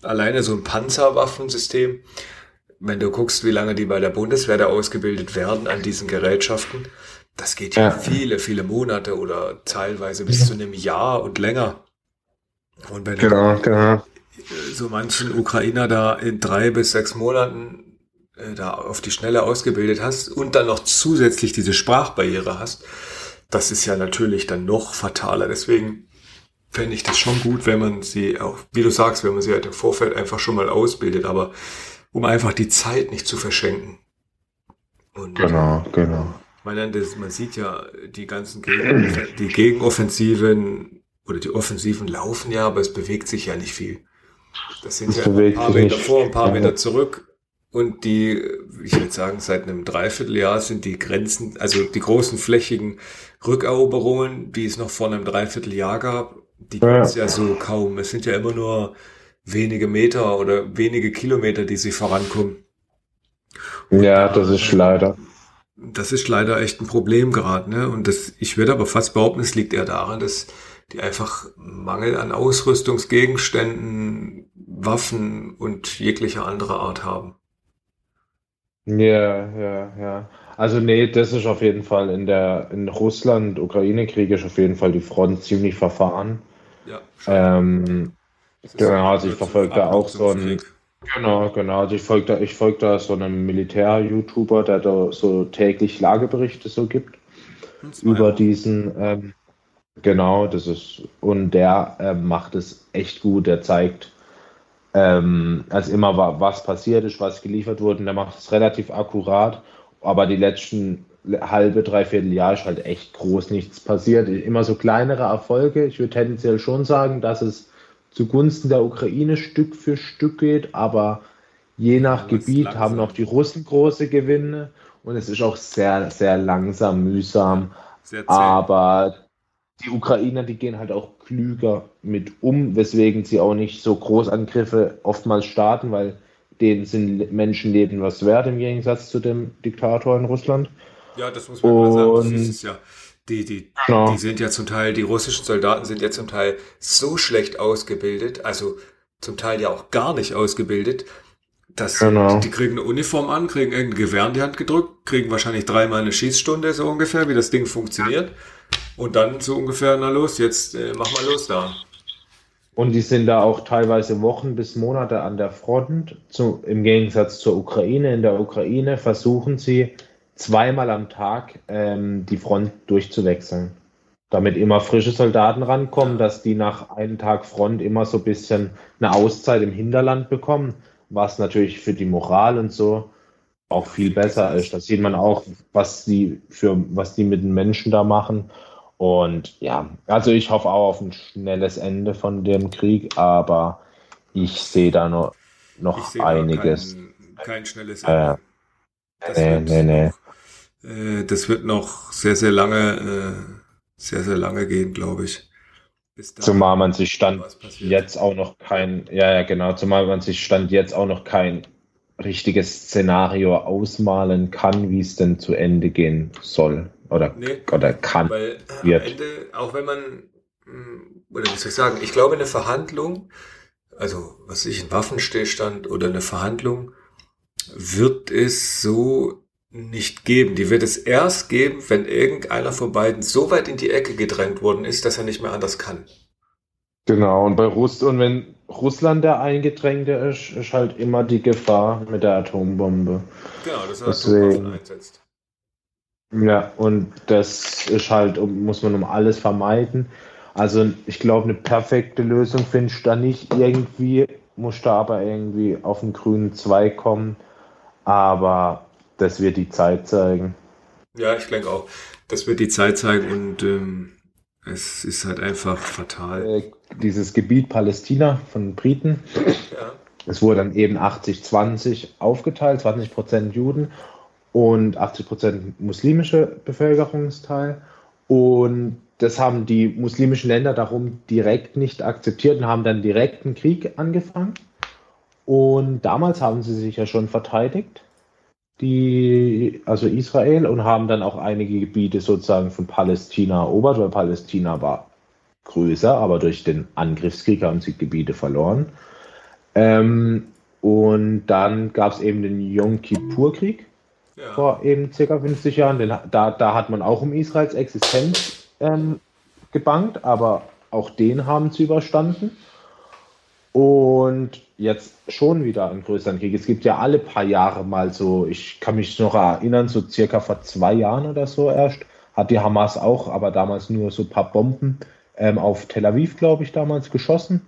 S2: alleine so ein Panzerwaffensystem, wenn du guckst, wie lange die bei der Bundeswehr da ausgebildet werden an diesen Gerätschaften, das geht ja, ja viele, viele Monate oder teilweise bis zu einem Jahr und länger. Und wenn genau, du genau. so manchen Ukrainer da in drei bis sechs Monaten äh, da auf die Schnelle ausgebildet hast und dann noch zusätzlich diese Sprachbarriere hast, das ist ja natürlich dann noch fataler. Deswegen fände ich das schon gut, wenn man sie auch, wie du sagst, wenn man sie halt im Vorfeld einfach schon mal ausbildet. Aber um einfach die Zeit nicht zu verschenken.
S3: Und genau, genau.
S2: Man, das, man sieht ja die ganzen Gegen, *clears throat* die Gegenoffensiven oder die Offensiven laufen ja, aber es bewegt sich ja nicht viel. Das sind das ja ein paar Meter vor, ein paar Meter zurück. Und die, ich würde sagen, seit einem Dreivierteljahr sind die Grenzen, also die großen flächigen Rückeroberungen, die es noch vor einem Dreivierteljahr gab, die gibt es ja. ja so kaum. Es sind ja immer nur wenige Meter oder wenige Kilometer, die sie vorankommen.
S3: Und ja, das ist leider.
S2: Das ist leider echt ein Problem gerade, ne? Und das, ich würde aber fast behaupten, es liegt eher daran, dass die einfach Mangel an Ausrüstungsgegenständen, Waffen und jeglicher anderer Art haben.
S3: Ja, ja, ja. Also nee, das ist auf jeden Fall in der in Russland, Ukraine-Krieg ist auf jeden Fall die Front ziemlich verfahren. Ja. Ähm, Genau, also ich verfolge da auch so einen. Genau, genau. Also ich folge da, ich folge da so einem Militär-YouTuber, der da so täglich Lageberichte so gibt über diesen. Ähm, genau, das ist und der äh, macht es echt gut. Der zeigt ähm, also immer was passiert ist, was geliefert wurde. Und der macht es relativ akkurat. Aber die letzten halbe, dreiviertel Jahr ist halt echt groß nichts passiert. Immer so kleinere Erfolge. Ich würde tendenziell schon sagen, dass es zugunsten der Ukraine Stück für Stück geht, aber je nach ja, Gebiet haben auch die Russen große Gewinne und es ist auch sehr, sehr langsam, mühsam. Sehr aber die Ukrainer, die gehen halt auch klüger mit um, weswegen sie auch nicht so Großangriffe oftmals starten, weil denen sind Menschenleben was wert im Gegensatz zu dem Diktator in Russland.
S2: Ja, das muss man und, mal sagen. Das ist ja die, die, genau. die sind ja zum Teil, die russischen Soldaten sind ja zum Teil so schlecht ausgebildet, also zum Teil ja auch gar nicht ausgebildet, dass genau. die, die kriegen eine Uniform an, kriegen irgendein Gewehr in die Hand gedrückt, kriegen wahrscheinlich dreimal eine Schießstunde so ungefähr, wie das Ding funktioniert. Und dann so ungefähr, na los, jetzt äh, mach mal los da.
S3: Und die sind da auch teilweise Wochen bis Monate an der Front. Zu, Im Gegensatz zur Ukraine. In der Ukraine versuchen sie zweimal am Tag ähm, die Front durchzuwechseln. Damit immer frische Soldaten rankommen, dass die nach einem Tag Front immer so ein bisschen eine Auszeit im Hinterland bekommen, was natürlich für die Moral und so auch viel besser ist. Da sieht man auch, was die für was die mit den Menschen da machen. Und ja, also ich hoffe auch auf ein schnelles Ende von dem Krieg, aber ich sehe da noch, noch einiges.
S2: Kein, kein schnelles Ende.
S3: Äh, nee, nee, nee.
S2: Äh, das wird noch sehr, sehr lange, äh, sehr, sehr lange gehen, glaube ich.
S3: Zumal man sich stand jetzt auch noch kein, ja, ja, genau, zumal man sich stand jetzt auch noch kein richtiges Szenario ausmalen kann, wie es denn zu Ende gehen soll oder, nee, oder kann.
S2: Weil wird. am Ende, auch wenn man, hm, oder wie soll ich sagen, ich glaube, eine Verhandlung, also was ich, ein Waffenstillstand oder eine Verhandlung, wird es so nicht geben. Die wird es erst geben, wenn irgendeiner von beiden so weit in die Ecke gedrängt worden ist, dass er nicht mehr anders kann.
S3: Genau, und bei Russ und wenn Russland der Eingedrängte ist, ist halt immer die Gefahr mit der Atombombe.
S2: Genau, dass er
S3: Deswegen-
S2: einsetzt.
S3: Ja, und das ist halt, muss man um alles vermeiden. Also ich glaube, eine perfekte Lösung findest du da nicht irgendwie, muss da aber irgendwie auf den grünen Zweig kommen. Aber das wird die Zeit zeigen.
S2: Ja, ich denke auch. Das wird die Zeit zeigen und ähm, es ist halt einfach fatal.
S3: Äh, dieses Gebiet Palästina von Briten,
S2: Ja.
S3: es wurde dann eben 80-20 aufgeteilt, 20% Juden und 80% muslimische Bevölkerungsteil. Und das haben die muslimischen Länder darum direkt nicht akzeptiert und haben dann direkt einen Krieg angefangen. Und damals haben sie sich ja schon verteidigt, die, also Israel, und haben dann auch einige Gebiete sozusagen von Palästina erobert, weil Palästina war größer, aber durch den Angriffskrieg haben sie Gebiete verloren. Ähm, und dann gab es eben den Yom Kippur-Krieg
S2: Ja.
S3: vor eben circa 50 Jahren. Den, da, da hat man auch um Israels Existenz ähm, gebankt, aber auch den haben sie überstanden. Und jetzt schon wieder einen größeren Krieg. Es gibt ja alle paar Jahre mal so, ich kann mich noch erinnern, so circa vor zwei Jahren oder so erst, hat die Hamas auch, aber damals nur so ein paar Bomben ähm, auf Tel Aviv, glaube ich, damals geschossen.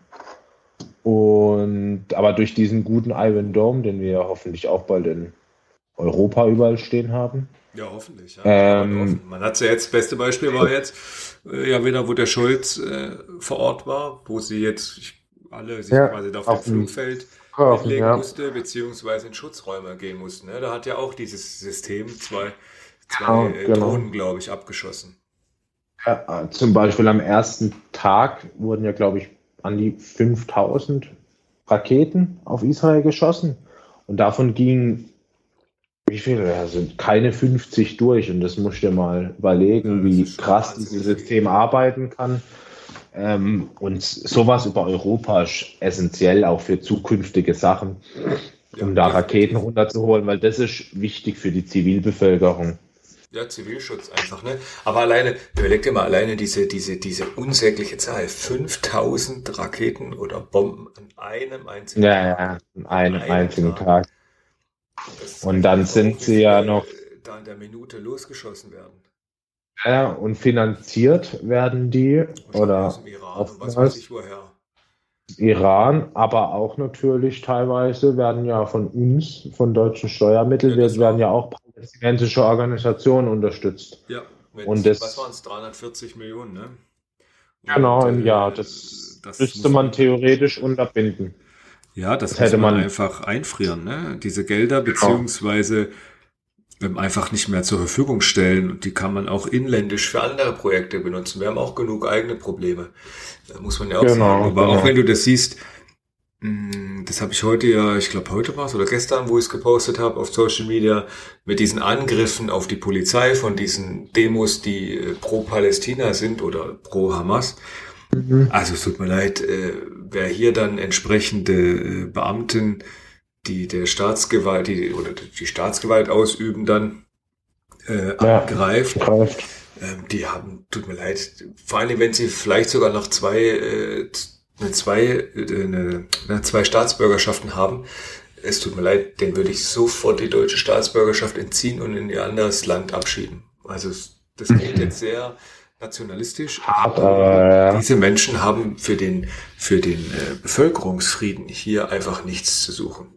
S3: Und aber durch diesen guten Iron Dome, den wir hoffentlich auch bald in Europa überall stehen haben.
S2: Ja, hoffentlich. Ja.
S3: Ähm,
S2: Man hat ja jetzt, das beste Beispiel war jetzt, äh, ja wieder, wo der Scholz äh, vor Ort war, wo sie jetzt ich, alle sich
S3: Ja,
S2: quasi auf,
S3: auf
S2: dem Flugfeld hinlegen
S3: ja.
S2: musste, beziehungsweise in Schutzräume gehen musste. Ne? Da hat ja auch dieses System zwei, zwei
S3: Genau,
S2: äh,
S3: genau.
S2: Drohnen, glaube ich, abgeschossen.
S3: Ja, zum Beispiel am ersten Tag wurden ja, glaube ich, an die 5000 Raketen auf Israel geschossen. Und davon gingen, wie viele? Sind keine 50 durch. Und das musst du dir mal überlegen, wie krass dieses. System arbeiten kann. Ähm, und sowas über Europa ist essentiell auch für zukünftige Sachen, um da. Raketen runterzuholen, weil das ist wichtig für die Zivilbevölkerung.
S2: Ja, Zivilschutz einfach, ne? Aber alleine, überleg dir mal alleine diese, diese, diese unsägliche Zahl. 5000 Raketen oder Bomben an einem einzigen
S3: Ja,
S2: Tag.
S3: ja, an einem
S2: Einen
S3: einzigen
S2: Tag.
S3: Tag. Und dann sind sie ja noch-
S2: äh, Da in der Minute losgeschossen werden.
S3: Ja, und finanziert werden die oder
S2: aus dem Iran und was
S3: oftmals
S2: weiß ich woher.
S3: Iran, aber auch natürlich teilweise werden ja von uns, von deutschen Steuermitteln,
S2: Ja,
S3: werden
S2: auch.
S3: ja auch palästinensische Organisationen unterstützt.
S2: Ja,
S3: Und das-
S2: was waren es? 340 Millionen, ne?
S3: Genau,
S2: Und,
S3: im
S2: äh,
S3: Jahr. Das,
S2: das
S3: müsste man theoretisch unterbinden.
S2: Ja, das,
S3: Das hätte
S2: man,
S3: man-
S2: einfach einfrieren, ne? Diese Gelder, beziehungsweise ähm, einfach nicht mehr zur Verfügung stellen. Und die kann man auch inländisch für andere Projekte benutzen. Wir haben auch genug eigene Probleme. Da muss man ja auch
S3: Genau,
S2: sagen. Aber
S3: genau.
S2: auch wenn du das siehst, mh, das habe ich heute ja, ich glaube heute war es oder gestern, wo ich es gepostet habe auf Social Media, mit diesen Angriffen auf die Polizei von diesen Demos, die äh, pro Palästina sind oder pro Hamas. Also es tut mir leid, äh, wer hier dann entsprechende äh, Beamten, die der Staatsgewalt, die, oder die Staatsgewalt ausüben, dann äh,
S3: Ja.
S2: angreift,
S3: Greift.
S2: ähm, die haben, tut mir leid, vor allem wenn sie vielleicht sogar noch zwei, äh, eine zwei, äh, eine, eine, zwei Staatsbürgerschaften haben, es tut mir leid, denen würde ich sofort die deutsche Staatsbürgerschaft entziehen und in ihr anderes Land abschieben. Also das klingt jetzt sehr nationalistisch,
S3: aber
S2: diese Menschen haben für den, für den äh, Bevölkerungsfrieden hier einfach nichts zu suchen.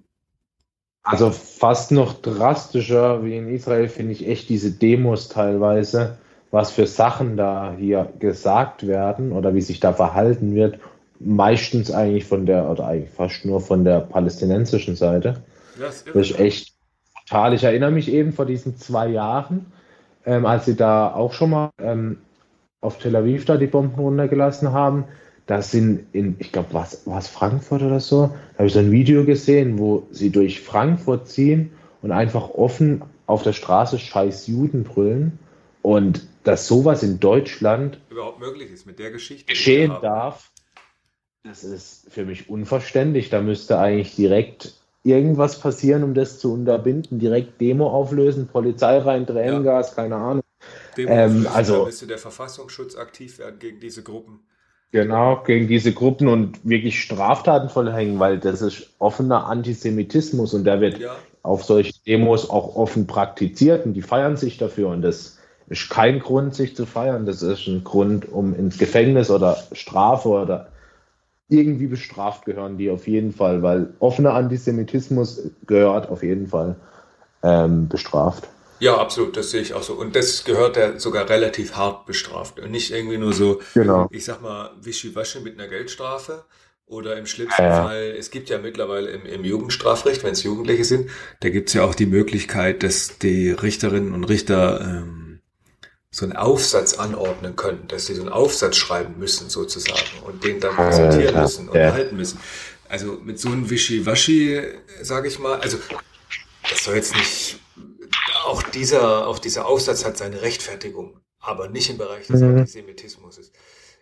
S3: Also fast noch drastischer wie in Israel finde ich echt diese Demos teilweise, was für Sachen da hier gesagt werden oder wie sich da verhalten wird. Meistens eigentlich von der, oder eigentlich fast nur von der palästinensischen Seite.
S2: Das
S3: ist echt total. Ich erinnere mich eben vor diesen zwei Jahren, ähm, als sie da auch schon mal ähm, auf Tel Aviv da die Bomben runtergelassen haben. Da sind in, ich glaube, was war es Frankfurt oder so? Da habe ich so ein Video gesehen, wo sie durch Frankfurt ziehen und einfach offen auf der Straße scheiß Juden brüllen. Und dass sowas in Deutschland
S2: überhaupt möglich ist mit der Geschichte.
S3: geschehen darf, das ist für mich unverständlich. Da müsste eigentlich direkt irgendwas passieren, um das zu unterbinden. Direkt Demo auflösen, Polizei rein, Tränengas, ja. keine Ahnung.
S2: Demo ähm, also müsste der Verfassungsschutz aktiv werden gegen diese Gruppen.
S3: Genau, gegen diese Gruppen und wirklich Straftaten vollhängen, weil das ist offener Antisemitismus und der wird ja. auf solchen Demos auch offen praktiziert und die feiern sich dafür und das ist kein Grund, sich zu feiern. Das ist ein Grund, um ins Gefängnis oder Strafe oder irgendwie bestraft gehören die auf jeden Fall, weil offener Antisemitismus gehört auf jeden Fall ähm, bestraft.
S2: Ja, absolut, das sehe ich auch so. Und das gehört ja sogar relativ hart bestraft. Und nicht irgendwie nur so,
S3: genau.
S2: ich sag mal, wischiwaschi mit einer Geldstrafe. Oder im schlimmsten ja. Fall, es gibt ja mittlerweile im, im Jugendstrafrecht, wenn es Jugendliche sind, da gibt es ja auch die Möglichkeit, dass die Richterinnen und Richter ähm, so einen Aufsatz anordnen können, dass sie so einen Aufsatz schreiben müssen sozusagen und den dann präsentieren ja, müssen und ja. halten müssen. Also mit so einem Wischiwaschi, sage ich mal, also das soll jetzt nicht, auch dieser, auch dieser Aufsatz hat seine Rechtfertigung, aber nicht im Bereich des mhm. Antisemitismus.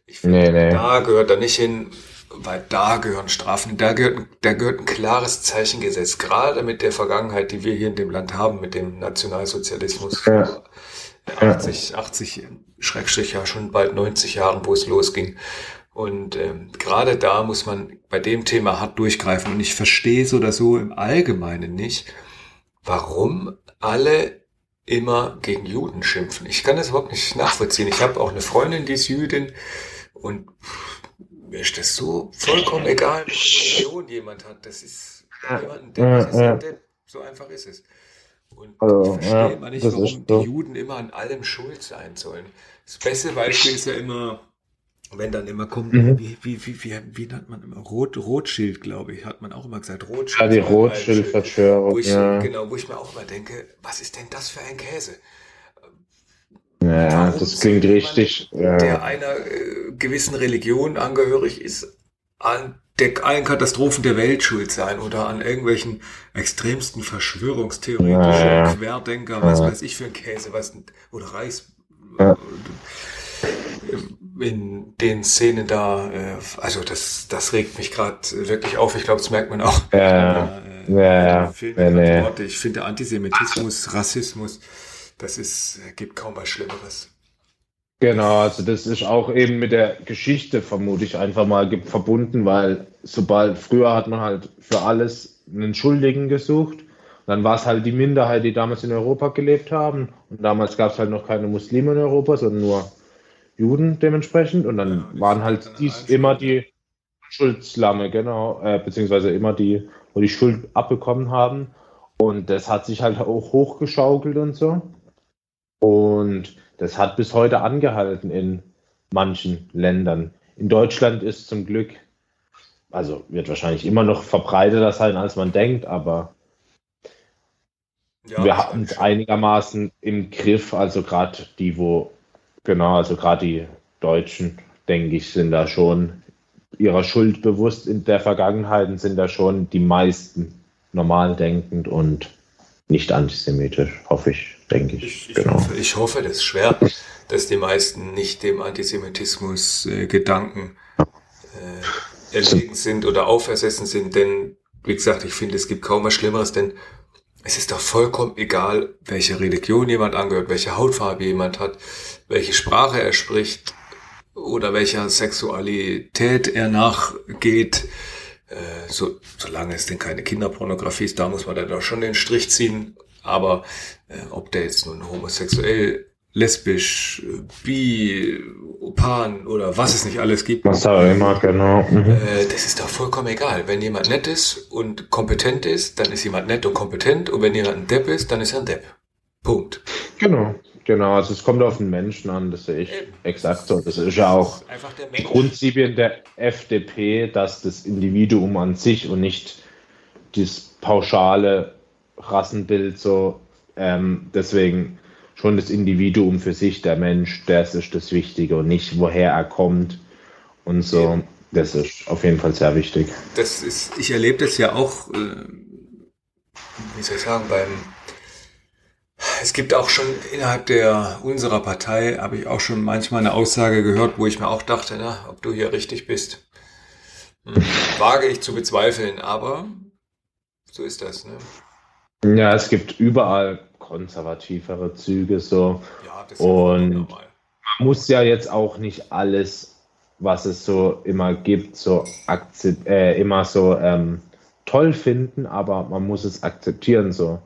S2: Ich finde, nee, nee. da gehört er nicht hin, weil da gehören Strafen, da gehört, da gehört ein klares Zeichengesetz, gerade mit der Vergangenheit, die wir hier in dem Land haben, mit dem Nationalsozialismus. Ja. 80, 80, Schrägstrich ja schon bald 90 Jahren, wo es losging. Und ähm, gerade da muss man bei dem Thema hart durchgreifen. Und ich verstehe so oder so im Allgemeinen nicht, warum alle immer gegen Juden schimpfen. Ich kann das überhaupt nicht nachvollziehen. Ich habe auch eine Freundin, die ist Jüdin und mir ist das so vollkommen egal, welche Religion jemand hat. Das ist jemanden, der ist, der, so einfach ist es. Und also, ich verstehe ja, immer nicht, warum so. die Juden immer an allem schuld sein sollen. Das beste Beispiel ist ja immer, wenn dann immer kommt, mhm. wie, wie, wie, wie, wie nennt man immer? Rot, Rotschild, glaube ich, hat man auch immer gesagt.
S3: Rotschild. Ja, die Rotschildverschwörung.
S2: Wo ich,
S3: ja.
S2: Genau, wo ich mir auch immer denke, was ist denn das für ein Käse?
S3: Ja, Warum das klingt richtig.
S2: Ja. Der einer äh, gewissen Religion angehörig ist, an der allen Katastrophen der Welt schuld sein oder an irgendwelchen extremsten Verschwörungstheoretischen ja. Querdenker, was weiß ich für ein Käse, was oder Reis ja. In den Szenen da, äh, also das, das regt mich gerade wirklich auf. Ich glaube, das merkt man auch.
S3: Ja, äh, ja, ja.
S2: Nee. Ich finde Antisemitismus, Rassismus, das ist, gibt kaum was Schlimmeres.
S3: Genau, also das ist auch eben mit der Geschichte vermute ich einfach mal verbunden, weil sobald früher hat man halt für alles einen Schuldigen gesucht. Dann war es halt die Minderheit, die damals in Europa gelebt haben. Und damals gab es halt noch keine Muslime in Europa, sondern nur Juden dementsprechend. Und dann ja, waren halt dies immer die Schuldslamme, genau, äh, beziehungsweise immer die, wo die Schuld abbekommen haben. Und das hat sich halt auch hochgeschaukelt und so. Und das hat bis heute angehalten in manchen Ländern. In Deutschland ist zum Glück, also wird wahrscheinlich immer noch verbreiteter sein, als man denkt, aber ja, wir hatten es einigermaßen im Griff. Also gerade die, wo, genau, also gerade die Deutschen, denke ich, sind da schon ihrer Schuld bewusst in der Vergangenheit und sind da schon die meisten normal denkend und nicht antisemitisch, hoffe ich, denke ich.
S2: Ich, genau. hoffe, ich hoffe, das ist schwer, dass die meisten nicht dem Antisemitismus äh, Gedanken äh, erlegen sind oder aufersessen sind, denn wie gesagt, ich finde, es gibt kaum was Schlimmeres, denn es ist doch vollkommen egal, welche Religion jemand angehört, welche Hautfarbe jemand hat, welche Sprache er spricht oder welcher Sexualität er nachgeht. Äh, so, solange es denn keine Kinderpornografie ist, da muss man dann doch schon den Strich ziehen. Aber äh, ob der jetzt nun homosexuell, lesbisch, bi, pan oder was es nicht alles gibt.
S3: Was da immer, genau.
S2: Mhm. Äh, das ist doch vollkommen egal. Wenn jemand nett ist und kompetent ist, dann ist jemand nett und kompetent. Und wenn jemand ein Depp ist, dann ist er ein Depp. Punkt.
S3: Genau. Genau, also es kommt auf den Menschen an, das sehe ich Eben. exakt so. Das ist ja auch Grundprinzipien der FDP, dass das Individuum an sich und nicht das pauschale Rassenbild so, ähm, deswegen schon das Individuum für sich, der Mensch, das ist das Wichtige und nicht woher er kommt und so. Das ist auf jeden Fall sehr wichtig.
S2: Das ist, ich erlebe das ja auch, äh, wie soll ich sagen, beim es gibt auch schon innerhalb der unserer Partei, habe ich auch schon manchmal eine Aussage gehört, wo ich mir auch dachte, na, ob du hier richtig bist. Hm, *laughs* wage ich zu bezweifeln, aber So ist das, ne?
S3: Ja, es gibt überall konservativere Züge so.
S2: Ja, das
S3: Und-. Man muss ja jetzt auch nicht alles, was es so immer gibt, so akzept, äh, immer so ähm, toll finden, aber man muss es akzeptieren so.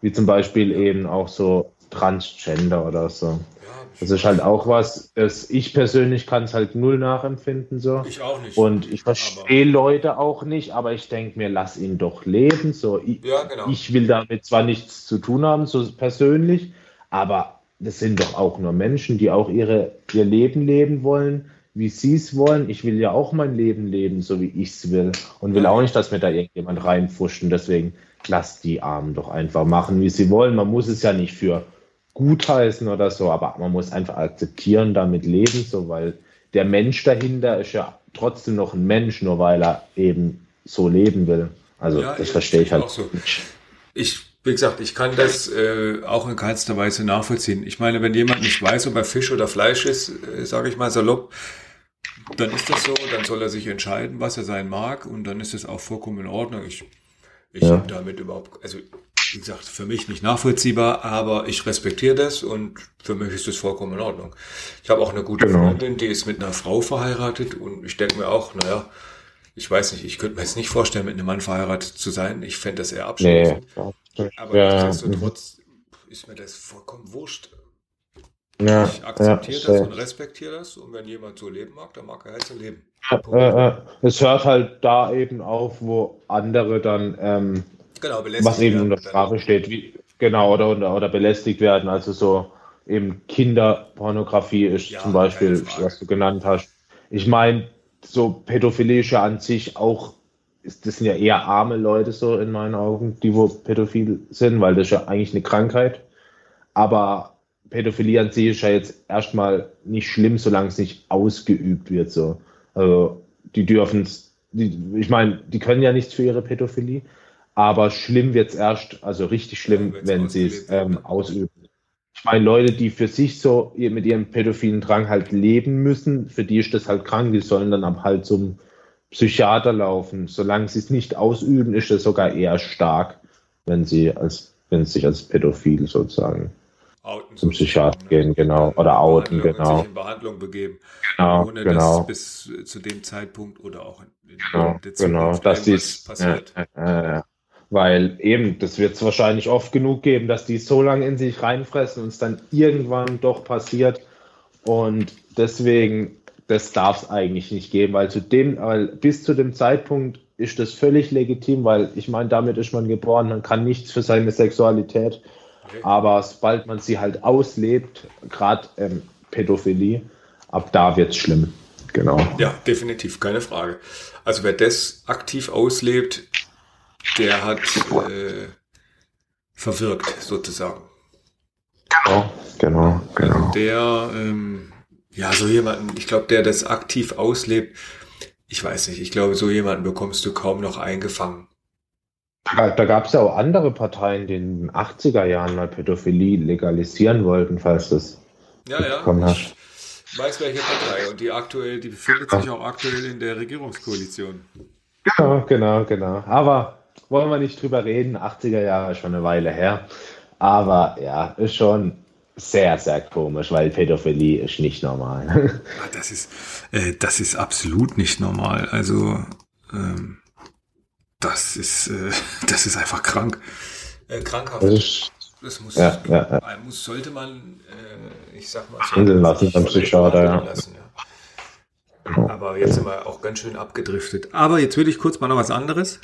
S3: Wie zum Beispiel eben auch so Transgender oder so.
S2: Ja,
S3: Das ist halt auch was, das ich persönlich kann es halt null nachempfinden so.
S2: ich auch nicht.
S3: Und ich verstehe Leute auch nicht, aber ich denke mir, lass ihn doch leben. So, ich,
S2: Ja, genau.
S3: ich will damit zwar nichts zu tun haben, so persönlich, aber das sind doch auch nur Menschen, die auch ihre, ihr Leben leben wollen, wie sie es wollen. Ich will ja auch mein Leben leben, so wie ich es will. Und will
S2: Ja.
S3: auch nicht, dass mir da irgendjemand reinfuschen. Deswegen lasst die Armen doch einfach machen, wie sie wollen. Man muss es ja nicht für gutheißen oder so, aber man muss einfach akzeptieren, damit leben, so, weil der Mensch dahinter ist ja trotzdem noch ein Mensch, nur weil er eben so leben will. Also
S2: Ja,
S3: das verstehe ich halt
S2: auch so. Ich, wie gesagt, ich kann das äh, auch in keinster Weise nachvollziehen. Ich meine, wenn jemand nicht weiß, ob er Fisch oder Fleisch ist, äh, sage ich mal salopp, dann ist das so, dann soll er sich entscheiden, was er sein mag und dann ist es auch vollkommen in Ordnung. Ich, ich
S3: Ja.
S2: bin damit überhaupt, also wie gesagt, für mich nicht nachvollziehbar, aber ich respektiere das und für mich ist das vollkommen in Ordnung. Ich habe auch eine gute
S3: Genau.
S2: Freundin, die ist mit einer Frau verheiratet und ich denke mir auch, naja, ich weiß nicht, ich könnte mir jetzt nicht vorstellen, mit einem Mann verheiratet zu sein. Ich fände das eher
S3: Nee.
S2: abschließend. Aber
S3: Ja,
S2: nichtsdestotrotz ist mir das vollkommen wurscht.
S3: ja,
S2: Ich akzeptiere
S3: ja,
S2: das und respektiere das. Und wenn jemand so leben mag, dann mag er halt so leben.
S3: Äh, äh, es hört halt da eben auf, wo andere dann, ähm,
S2: Genau, belästigt
S3: was eben unter Strafe steht, wie, genau, oder, oder, oder belästigt werden. Also so eben Kinderpornografie ist
S2: Ja,
S3: zum Beispiel, was du genannt hast. Ich meine, so Pädophilie ist ja an sich auch, ist, das sind ja eher arme Leute so in meinen Augen, die wo pädophil sind, weil das ist ja eigentlich eine Krankheit. Aber Pädophilie an sich ist ja jetzt erstmal nicht schlimm, solange es nicht ausgeübt wird. So. Also die dürfen es, ich meine, die können ja nichts für ihre Pädophilie, aber schlimm wird es erst, also richtig schlimm, wenn sie es ähm,
S2: ne?
S3: ausüben. Ich meine, Leute, die für sich so mit ihrem pädophilen Drang halt leben müssen, für die ist das halt krank, die sollen dann halt zum Psychiater laufen. Solange sie es nicht ausüben, ist das sogar eher stark, wenn sie als, wenn sie sich als pädophil sozusagen
S2: Outen
S3: zum Psychiater gehen, genau. Oder outen,
S2: Behandlung
S3: genau.
S2: Sich in Behandlung begeben.
S3: Genau,
S2: ohne
S3: genau.
S2: dass bis äh, zu dem Zeitpunkt oder auch in, in
S3: Genau,
S2: der
S3: genau,
S2: Zukunft
S3: dass
S2: irgendwas
S3: dies,
S2: passiert.
S3: ja, ja, ja. Weil eben, das wird es wahrscheinlich oft genug geben, dass die so lange in sich reinfressen und es dann irgendwann doch passiert und deswegen, das darf es eigentlich nicht geben, weil zu dem, weil bis zu dem Zeitpunkt ist das völlig legitim, weil ich meine, damit ist man geboren, man kann nichts für seine Sexualität,
S2: Okay.
S3: aber sobald man sie halt auslebt, gerade ähm, Pädophilie, ab da wird es schlimm. Genau.
S2: Ja, definitiv, keine Frage. Also wer das aktiv auslebt, der hat äh, verwirkt sozusagen.
S3: Genau, genau, genau.
S2: Der, ähm, ja, so jemanden, ich glaube, der das aktiv auslebt, ich weiß nicht, ich glaube, so jemanden bekommst du kaum noch eingefangen.
S3: Da, da gab es ja auch andere Parteien, die in den 80er Jahren mal Pädophilie legalisieren wollten, falls das
S2: Ja, ja,
S3: Bekommen
S2: ich weiß welche Partei und die aktuell, die befindet sich auch aktuell in der Regierungskoalition.
S3: Genau, genau, genau. Aber wollen wir nicht drüber reden. 80er Jahre ist schon eine Weile her. Aber ja, ist schon sehr, sehr komisch, weil Pädophilie ist nicht normal. *laughs*
S2: Ah, Das ist, äh, das ist absolut nicht normal. Also, ähm, das ist, äh, *laughs* das ist einfach krank. Äh, krankhaft.
S3: Das ist
S2: Das muss,
S3: Ja, ja, ja.
S2: äh, muss sollte man, äh, ich sag mal, so
S3: Handeln lassen beim Psychiater, ja.
S2: lassen, ja. Aber jetzt sind wir auch ganz schön abgedriftet. Aber jetzt würde ich kurz mal noch was anderes.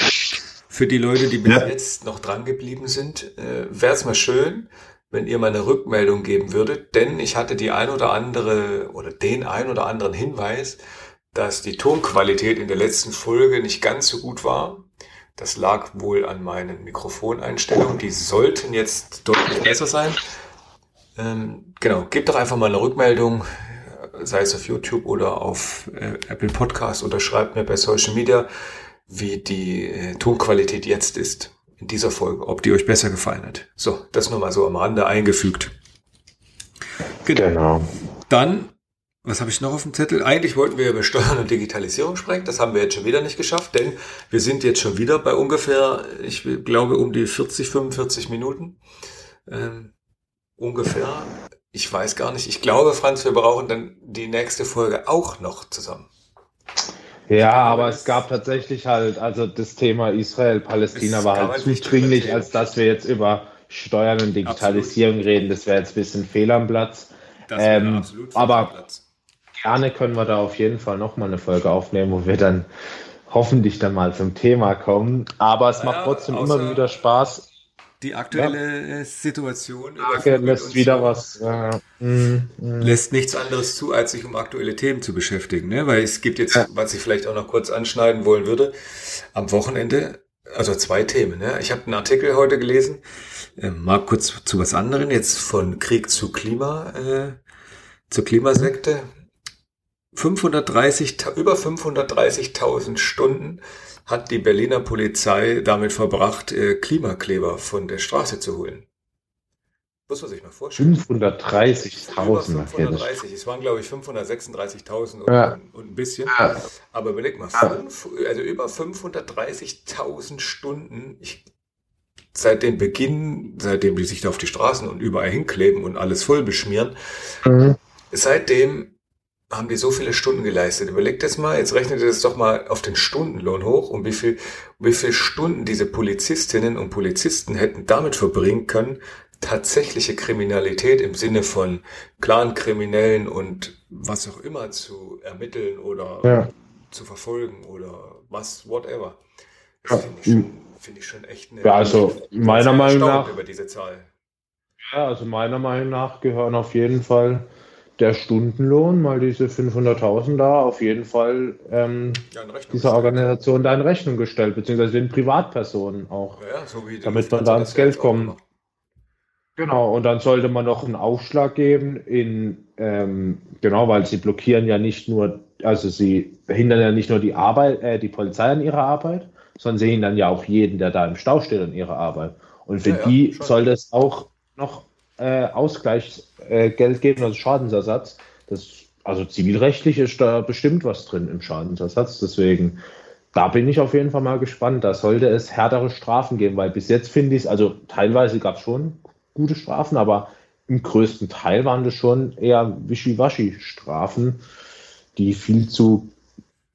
S2: Für die Leute, die bis
S3: Ja.
S2: jetzt noch dran geblieben sind, äh, wäre es mal schön, wenn ihr mal eine Rückmeldung geben würdet, denn ich hatte die ein oder andere oder den ein oder anderen Hinweis, dass die Tonqualität in der letzten Folge nicht ganz so gut war. Das lag wohl an meinen Mikrofoneinstellungen. Die sollten jetzt deutlich besser sein. Ähm, genau, gebt doch einfach mal eine Rückmeldung, sei es auf YouTube oder auf äh, Apple Podcast oder schreibt mir bei Social Media, wie die äh, Tonqualität jetzt ist in dieser Folge, ob die euch besser gefallen hat. So, das nur mal so am Rande eingefügt. Genau.
S3: genau.
S2: Dann was habe ich noch auf dem Zettel? Eigentlich wollten wir über Steuern und Digitalisierung sprechen. Das haben wir jetzt schon wieder nicht geschafft, denn wir sind jetzt schon wieder bei ungefähr, ich glaube, um die 40, 45 Minuten. Ähm, ungefähr. Ich weiß gar nicht. Ich glaube, Franz, wir brauchen dann die nächste Folge auch noch zusammen.
S3: Ja, aber es gab tatsächlich halt, also das Thema Israel-Palästina war halt zu dringlich, als dass wir jetzt über Steuern und Digitalisierung Absolut. reden. Das wäre jetzt ein bisschen fehl am Platz. Ähm, aber Platz. gerne können wir da auf jeden Fall nochmal eine Folge aufnehmen, wo wir dann hoffentlich dann mal zum Thema kommen. Aber es ja, macht trotzdem immer wieder Spaß,
S2: die aktuelle ja. Situation
S3: Lage lässt wieder was. Ja.
S2: Mhm. Lässt nichts anderes zu, als sich um aktuelle Themen zu beschäftigen. Ne? Weil es gibt jetzt, ja. was ich vielleicht auch noch kurz anschneiden wollen würde, am Wochenende, also zwei Themen. Ne? Ich habe einen Artikel heute gelesen, äh, mal kurz zu was anderem, jetzt von Krieg zu Klima, äh, zur Klimasekte. 530, über 530.000 Stunden hat die Berliner Polizei damit verbracht, äh, Klimakleber von der Straße zu holen.
S3: Muss man sich mal vorstellen. 530.000.
S2: 530. Es waren, glaube ich, 536.000 und, ja. und, ein bisschen. Ja. Aber überleg mal, fünf, also über 530.000 Stunden ich, seit dem Beginn, seitdem die sich da auf die Straßen und überall hinkleben und alles voll beschmieren. Mhm. Seitdem haben die so viele Stunden geleistet. Überlegt das mal, jetzt rechnet ihr das doch mal auf den Stundenlohn hoch und wie viel, wie viel Stunden diese Polizistinnen und Polizisten hätten damit verbringen können, tatsächliche Kriminalität im Sinne von Clan-Kriminellen und was auch immer zu ermitteln oder ja. zu verfolgen oder was, whatever. Das finde ich, schon, find ich schon echt
S3: eine. Ja, also meiner Meinung nach.
S2: Über diese Zahl.
S3: Ja, also meiner Meinung nach gehören auf jeden Fall der Stundenlohn, mal diese 500.000 da, auf jeden Fall ähm, ja, dieser Organisation da in Rechnung gestellt, beziehungsweise den Privatpersonen auch, ja, so damit man da ins Geld kommt. Genau, und dann sollte man noch einen Aufschlag geben in, ähm, genau, weil sie blockieren ja nicht nur, also sie hindern ja nicht nur die Arbeit, äh, die Polizei an ihrer Arbeit, sondern sie hindern ja auch jeden, der da im Stau steht, an ihrer Arbeit. Und für ja, die sollte es auch noch äh, Ausgleichsgeld äh, geben, also Schadensersatz. Das, also zivilrechtlich ist da bestimmt was drin im Schadensersatz. Deswegen, da bin ich auf jeden Fall mal gespannt. Da sollte es härtere Strafen geben, weil bis jetzt finde ich es, also teilweise gab es schon gute Strafen, aber im größten Teil waren das schon eher Wischiwaschi-Strafen, die viel zu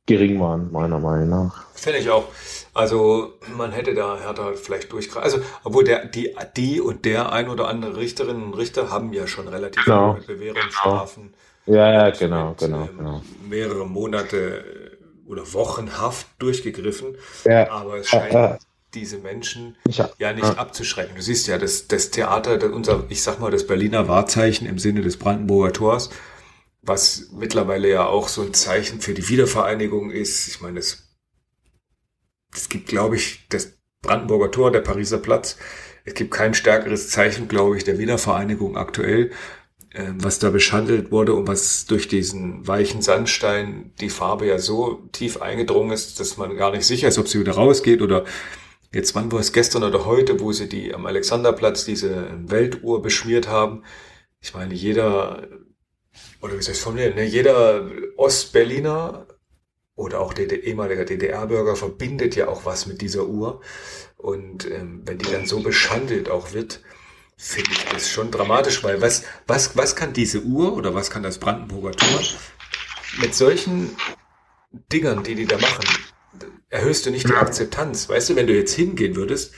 S3: gering waren, meiner Meinung nach.
S2: Finde ich auch. Also man hätte da härter vielleicht durchgreifen. Also, obwohl der, die, die und der ein oder andere Richterinnen und Richter haben ja schon relativ
S3: genau.
S2: mit Bewährungsstrafen.
S3: Genau. Ja, ja, genau, mit, genau, ähm, genau.
S2: Mehrere Monate äh, oder Wochen Haft durchgegriffen. Ja. Aber es scheint ja, diese Menschen ja, ja nicht ja. abzuschrecken. Du siehst ja, das, das Theater, das unser, ich sag mal, das Berliner Wahrzeichen im Sinne des Brandenburger Tors, was mittlerweile ja auch so ein Zeichen für die Wiedervereinigung ist. Ich meine, das es gibt, glaube ich, das Brandenburger Tor, der Pariser Platz. Es gibt kein stärkeres Zeichen, glaube ich, der Wiedervereinigung aktuell, äh, was da beschandelt wurde und was durch diesen weichen Sandstein die Farbe ja so tief eingedrungen ist, dass man gar nicht sicher ist, ob sie wieder rausgeht oder jetzt wann war es gestern oder heute, wo sie die am Alexanderplatz diese Weltuhr beschmiert haben. Ich meine, jeder, oder wie soll ich es formulieren, ne, jeder Ostberliner oder auch der ehemaliger DDR-Bürger verbindet ja auch was mit dieser Uhr. Und ähm, wenn die dann so beschandelt auch wird, finde ich das schon dramatisch, weil was, was, was kann diese Uhr oder was kann das Brandenburger Tor mit solchen Dingern, die die da machen, erhöhst du nicht die Akzeptanz. Weißt du, wenn du jetzt hingehen würdest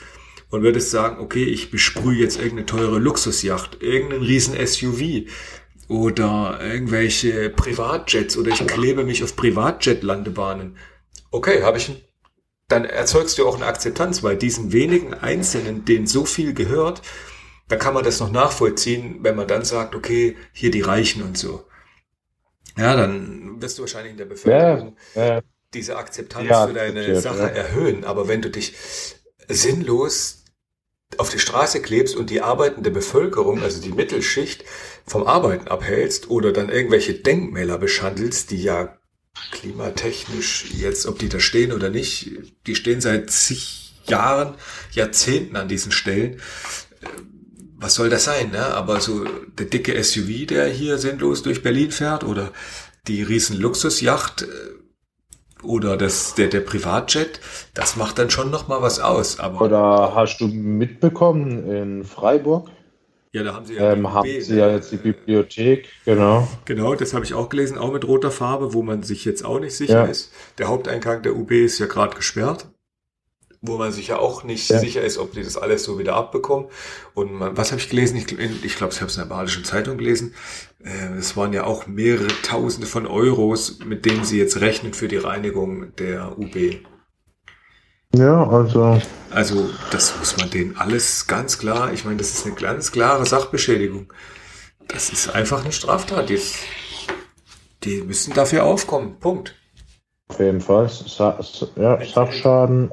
S2: und würdest sagen, okay, ich besprühe jetzt irgendeine teure Luxusjacht, irgendeinen riesen SUV, oder irgendwelche Privatjets oder ich klebe mich auf Privatjet-Landebahnen. Okay, habe ich dann erzeugst du auch eine Akzeptanz, weil diesen wenigen Einzelnen, denen so viel gehört, da kann man das noch nachvollziehen, wenn man dann sagt, okay, hier die Reichen und so. Ja, dann wirst du wahrscheinlich in der Bevölkerung ja, ja. diese Akzeptanz ja, für deine Sache erhöhen. Aber wenn du dich sinnlos auf die Straße klebst und die arbeitende Bevölkerung, also die Mittelschicht, vom Arbeiten abhältst oder dann irgendwelche Denkmäler beschandelst, die ja klimatechnisch jetzt, ob die da stehen oder nicht, die stehen seit zig Jahren, Jahrzehnten an diesen Stellen. was soll das sein, ne? Aber so der dicke SUV, der hier sinnlos durch Berlin fährt oder die riesen Luxusjacht äh, oder das, der, der Privatjet, das macht dann schon noch mal was aus. Aber
S3: Oder hast du mitbekommen in Freiburg?
S2: Ja, da haben sie ja,
S3: Ähm, haben
S2: UB,
S3: sie
S2: ne?
S3: ja jetzt die Bibliothek, genau.
S2: Genau, das habe ich auch gelesen, auch mit roter Farbe, wo man sich jetzt auch nicht sicher
S3: Ja.
S2: ist. Der Haupteingang der UB ist ja gerade gesperrt, wo man sich ja auch nicht
S3: Ja.
S2: sicher ist, ob die das alles so wieder abbekommen. Und man, was habe ich gelesen? Ich, ich glaube, ich habe es in der Badischen Zeitung gelesen. Äh, Es waren ja auch mehrere Tausende von Euros, mit denen sie jetzt rechnen für die Reinigung der UB.
S3: Ja, also
S2: Also das muss man denen alles ganz klar, ich meine, das ist eine ganz klare Sachbeschädigung. Das ist einfach eine Straftat. Die, die müssen dafür aufkommen. Punkt.
S3: auf jeden Fall. Sa ja, Sachschaden.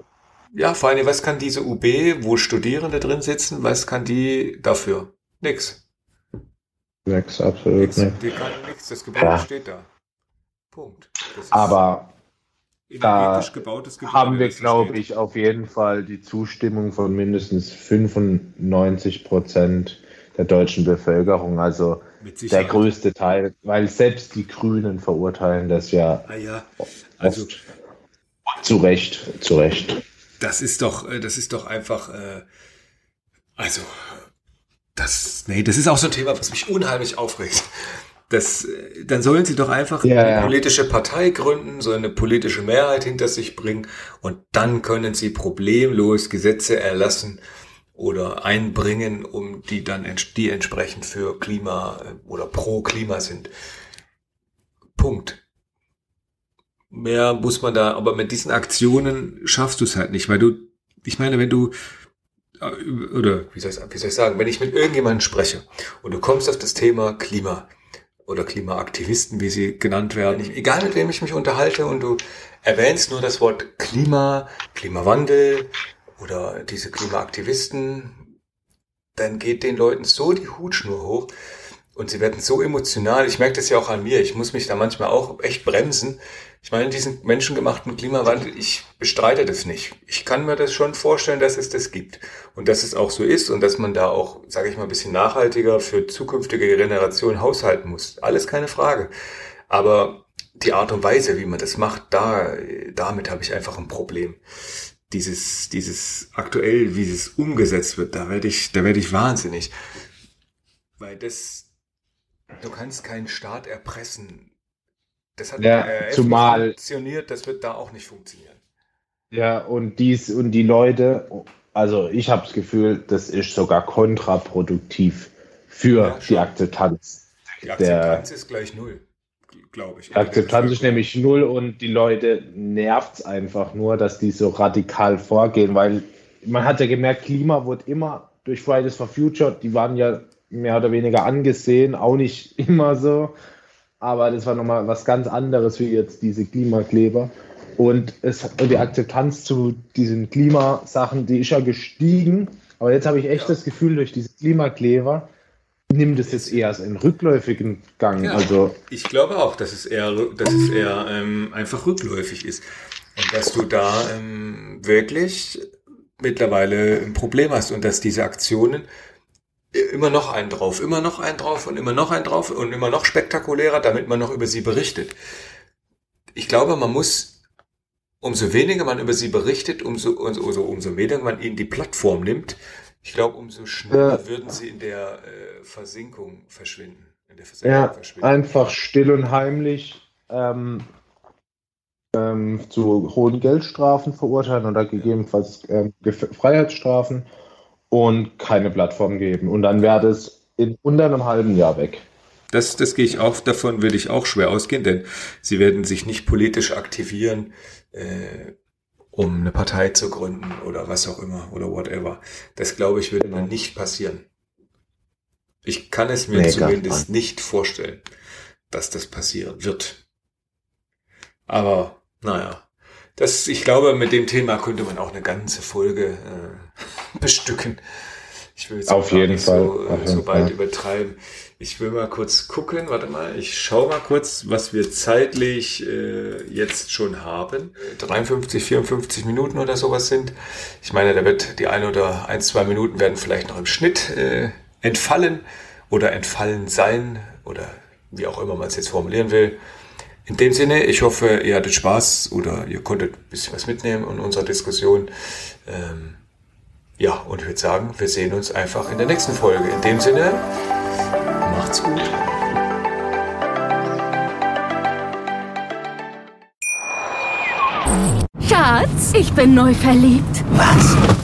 S2: Ja, vor allem, was kann diese UB, wo Studierende drin sitzen, was kann die dafür? Nix.
S3: Nix, absolut
S2: Nix.
S3: nicht.
S2: Die kann nichts. Das Gebäude
S3: Ja.
S2: steht da. Punkt.
S3: Aber
S2: energetisch
S3: da
S2: gebautes Gebäude,
S3: haben wir, glaube ich, auf jeden Fall die Zustimmung von mindestens 95 Prozent der deutschen Bevölkerung. Also der größte Teil, weil selbst die Grünen verurteilen das ja
S2: Ah ja, also.
S3: Zu Recht, zu Recht.
S2: das ist doch, äh, das ist doch einfach, äh, also, das, nee, das ist auch so ein Thema, was mich unheimlich aufregt. Das, dann sollen sie doch einfach
S3: Ja,
S2: eine politische Partei gründen, so eine politische Mehrheit hinter sich bringen und dann können sie problemlos Gesetze erlassen oder einbringen, um die dann die entsprechend für Klima äh, oder pro Klima sind. Punkt. Mehr muss man da, aber mit diesen Aktionen schaffst du es halt nicht, weil du, ich meine, wenn du, äh, oder wie soll, ich, wie soll ich sagen, wenn ich mit irgendjemandem spreche und du kommst auf das Thema Klima oder Klimaaktivisten, wie sie genannt werden, ich, egal mit wem ich mich unterhalte und du erwähnst nur das Wort Klima, Klimawandel oder diese Klimaaktivisten, dann geht den Leuten so die Hutschnur hoch und sie werden so emotional. Ich merke das ja auch an mir. Ich muss mich da manchmal auch echt bremsen. Ich meine, diesen menschengemachten Klimawandel, ich bestreite das nicht. Ich kann mir das schon vorstellen, dass es das gibt und dass es auch so ist und dass man da auch, sage ich mal, ein bisschen nachhaltiger für zukünftige Generationen haushalten muss. Alles keine Frage. Aber die Art und Weise, wie man das macht, da, damit habe ich einfach ein Problem. Dieses, dieses aktuell, wie es umgesetzt wird, da werde ich, da werde ich wahnsinnig. Weil das, du kannst keinen Staat erpressen. Das hat
S3: Ja,
S2: der RAF
S3: zumal-
S2: nicht funktioniert, das wird da auch nicht funktionieren.
S3: Ja, und dies und die Leute, also ich habe das Gefühl, das ist sogar kontraproduktiv für
S2: Ja,
S3: die Akzeptanz.
S2: Die
S3: Der-
S2: Akzeptanz ist gleich null, glaube ich.
S3: Die Akzeptanz ist nämlich null und die Leute nervt es einfach nur, dass die so radikal vorgehen, weil man hat ja gemerkt, Klima wird immer durch Fridays for Future, die waren ja mehr oder weniger angesehen, auch nicht immer so, aber das war nochmal was ganz anderes wie jetzt diese Klimakleber. Und, es, die Akzeptanz zu diesen Klimasachen, die ist ja gestiegen, aber jetzt habe ich echt
S2: Ja.
S3: das Gefühl, durch diese Klimakleber nimmt es jetzt eher einen rückläufigen Gang.
S2: Ja.
S3: Also
S2: Ich glaube auch, dass es eher, dass es eher ähm, einfach rückläufig ist. Und dass du da ähm, wirklich mittlerweile ein Problem hast und dass diese Aktionen immer noch einen drauf, immer noch einen drauf und immer noch einen drauf und immer noch spektakulärer, damit man noch über sie berichtet. Ich glaube, man muss, umso weniger man über sie berichtet, umso, umso, umso weniger man ihnen die Plattform nimmt, ich glaube, umso schneller
S3: Ja.
S2: würden sie in der äh, Versinkung verschwinden. In der Versenkung
S3: Ja,
S2: verschwinden.
S3: einfach still und heimlich ähm, ähm, zu hohen Geldstrafen verurteilen oder gegebenenfalls ähm, Freiheitsstrafen und keine Plattform geben. Und dann wäre das in unter einem halben Jahr weg.
S2: Das, das gehe ich auch, davon würde ich auch schwer ausgehen, denn sie werden sich nicht politisch aktivieren, äh, um eine Partei zu gründen oder was auch immer oder whatever. Das glaube ich wird
S3: Genau.
S2: nicht passieren. Ich kann es mir
S3: Nee,
S2: zumindest nicht vorstellen, dass das passieren wird. Aber naja, das, ich glaube, mit dem Thema könnte man auch eine ganze Folge äh, bestücken. Ich will jetzt
S3: Auf jeden
S2: nicht
S3: Fall,
S2: so,
S3: auf
S2: äh, so weit
S3: Fall.
S2: übertreiben. Ich will mal kurz gucken, warte mal, ich schaue mal kurz, was wir zeitlich äh, jetzt schon haben. 53, 54 Minuten oder sowas sind. Ich meine, da wird die ein oder ein, zwei Minuten werden vielleicht noch im Schnitt äh, entfallen oder entfallen sein oder wie auch immer man es jetzt formulieren will. In dem Sinne, ich hoffe, ihr hattet Spaß oder ihr konntet ein bisschen was mitnehmen in unserer Diskussion. Ähm, ja, und ich würde sagen, wir sehen uns einfach in der nächsten Folge. In dem Sinne, macht's gut.
S4: Schatz, ich bin neu verliebt.
S5: Was?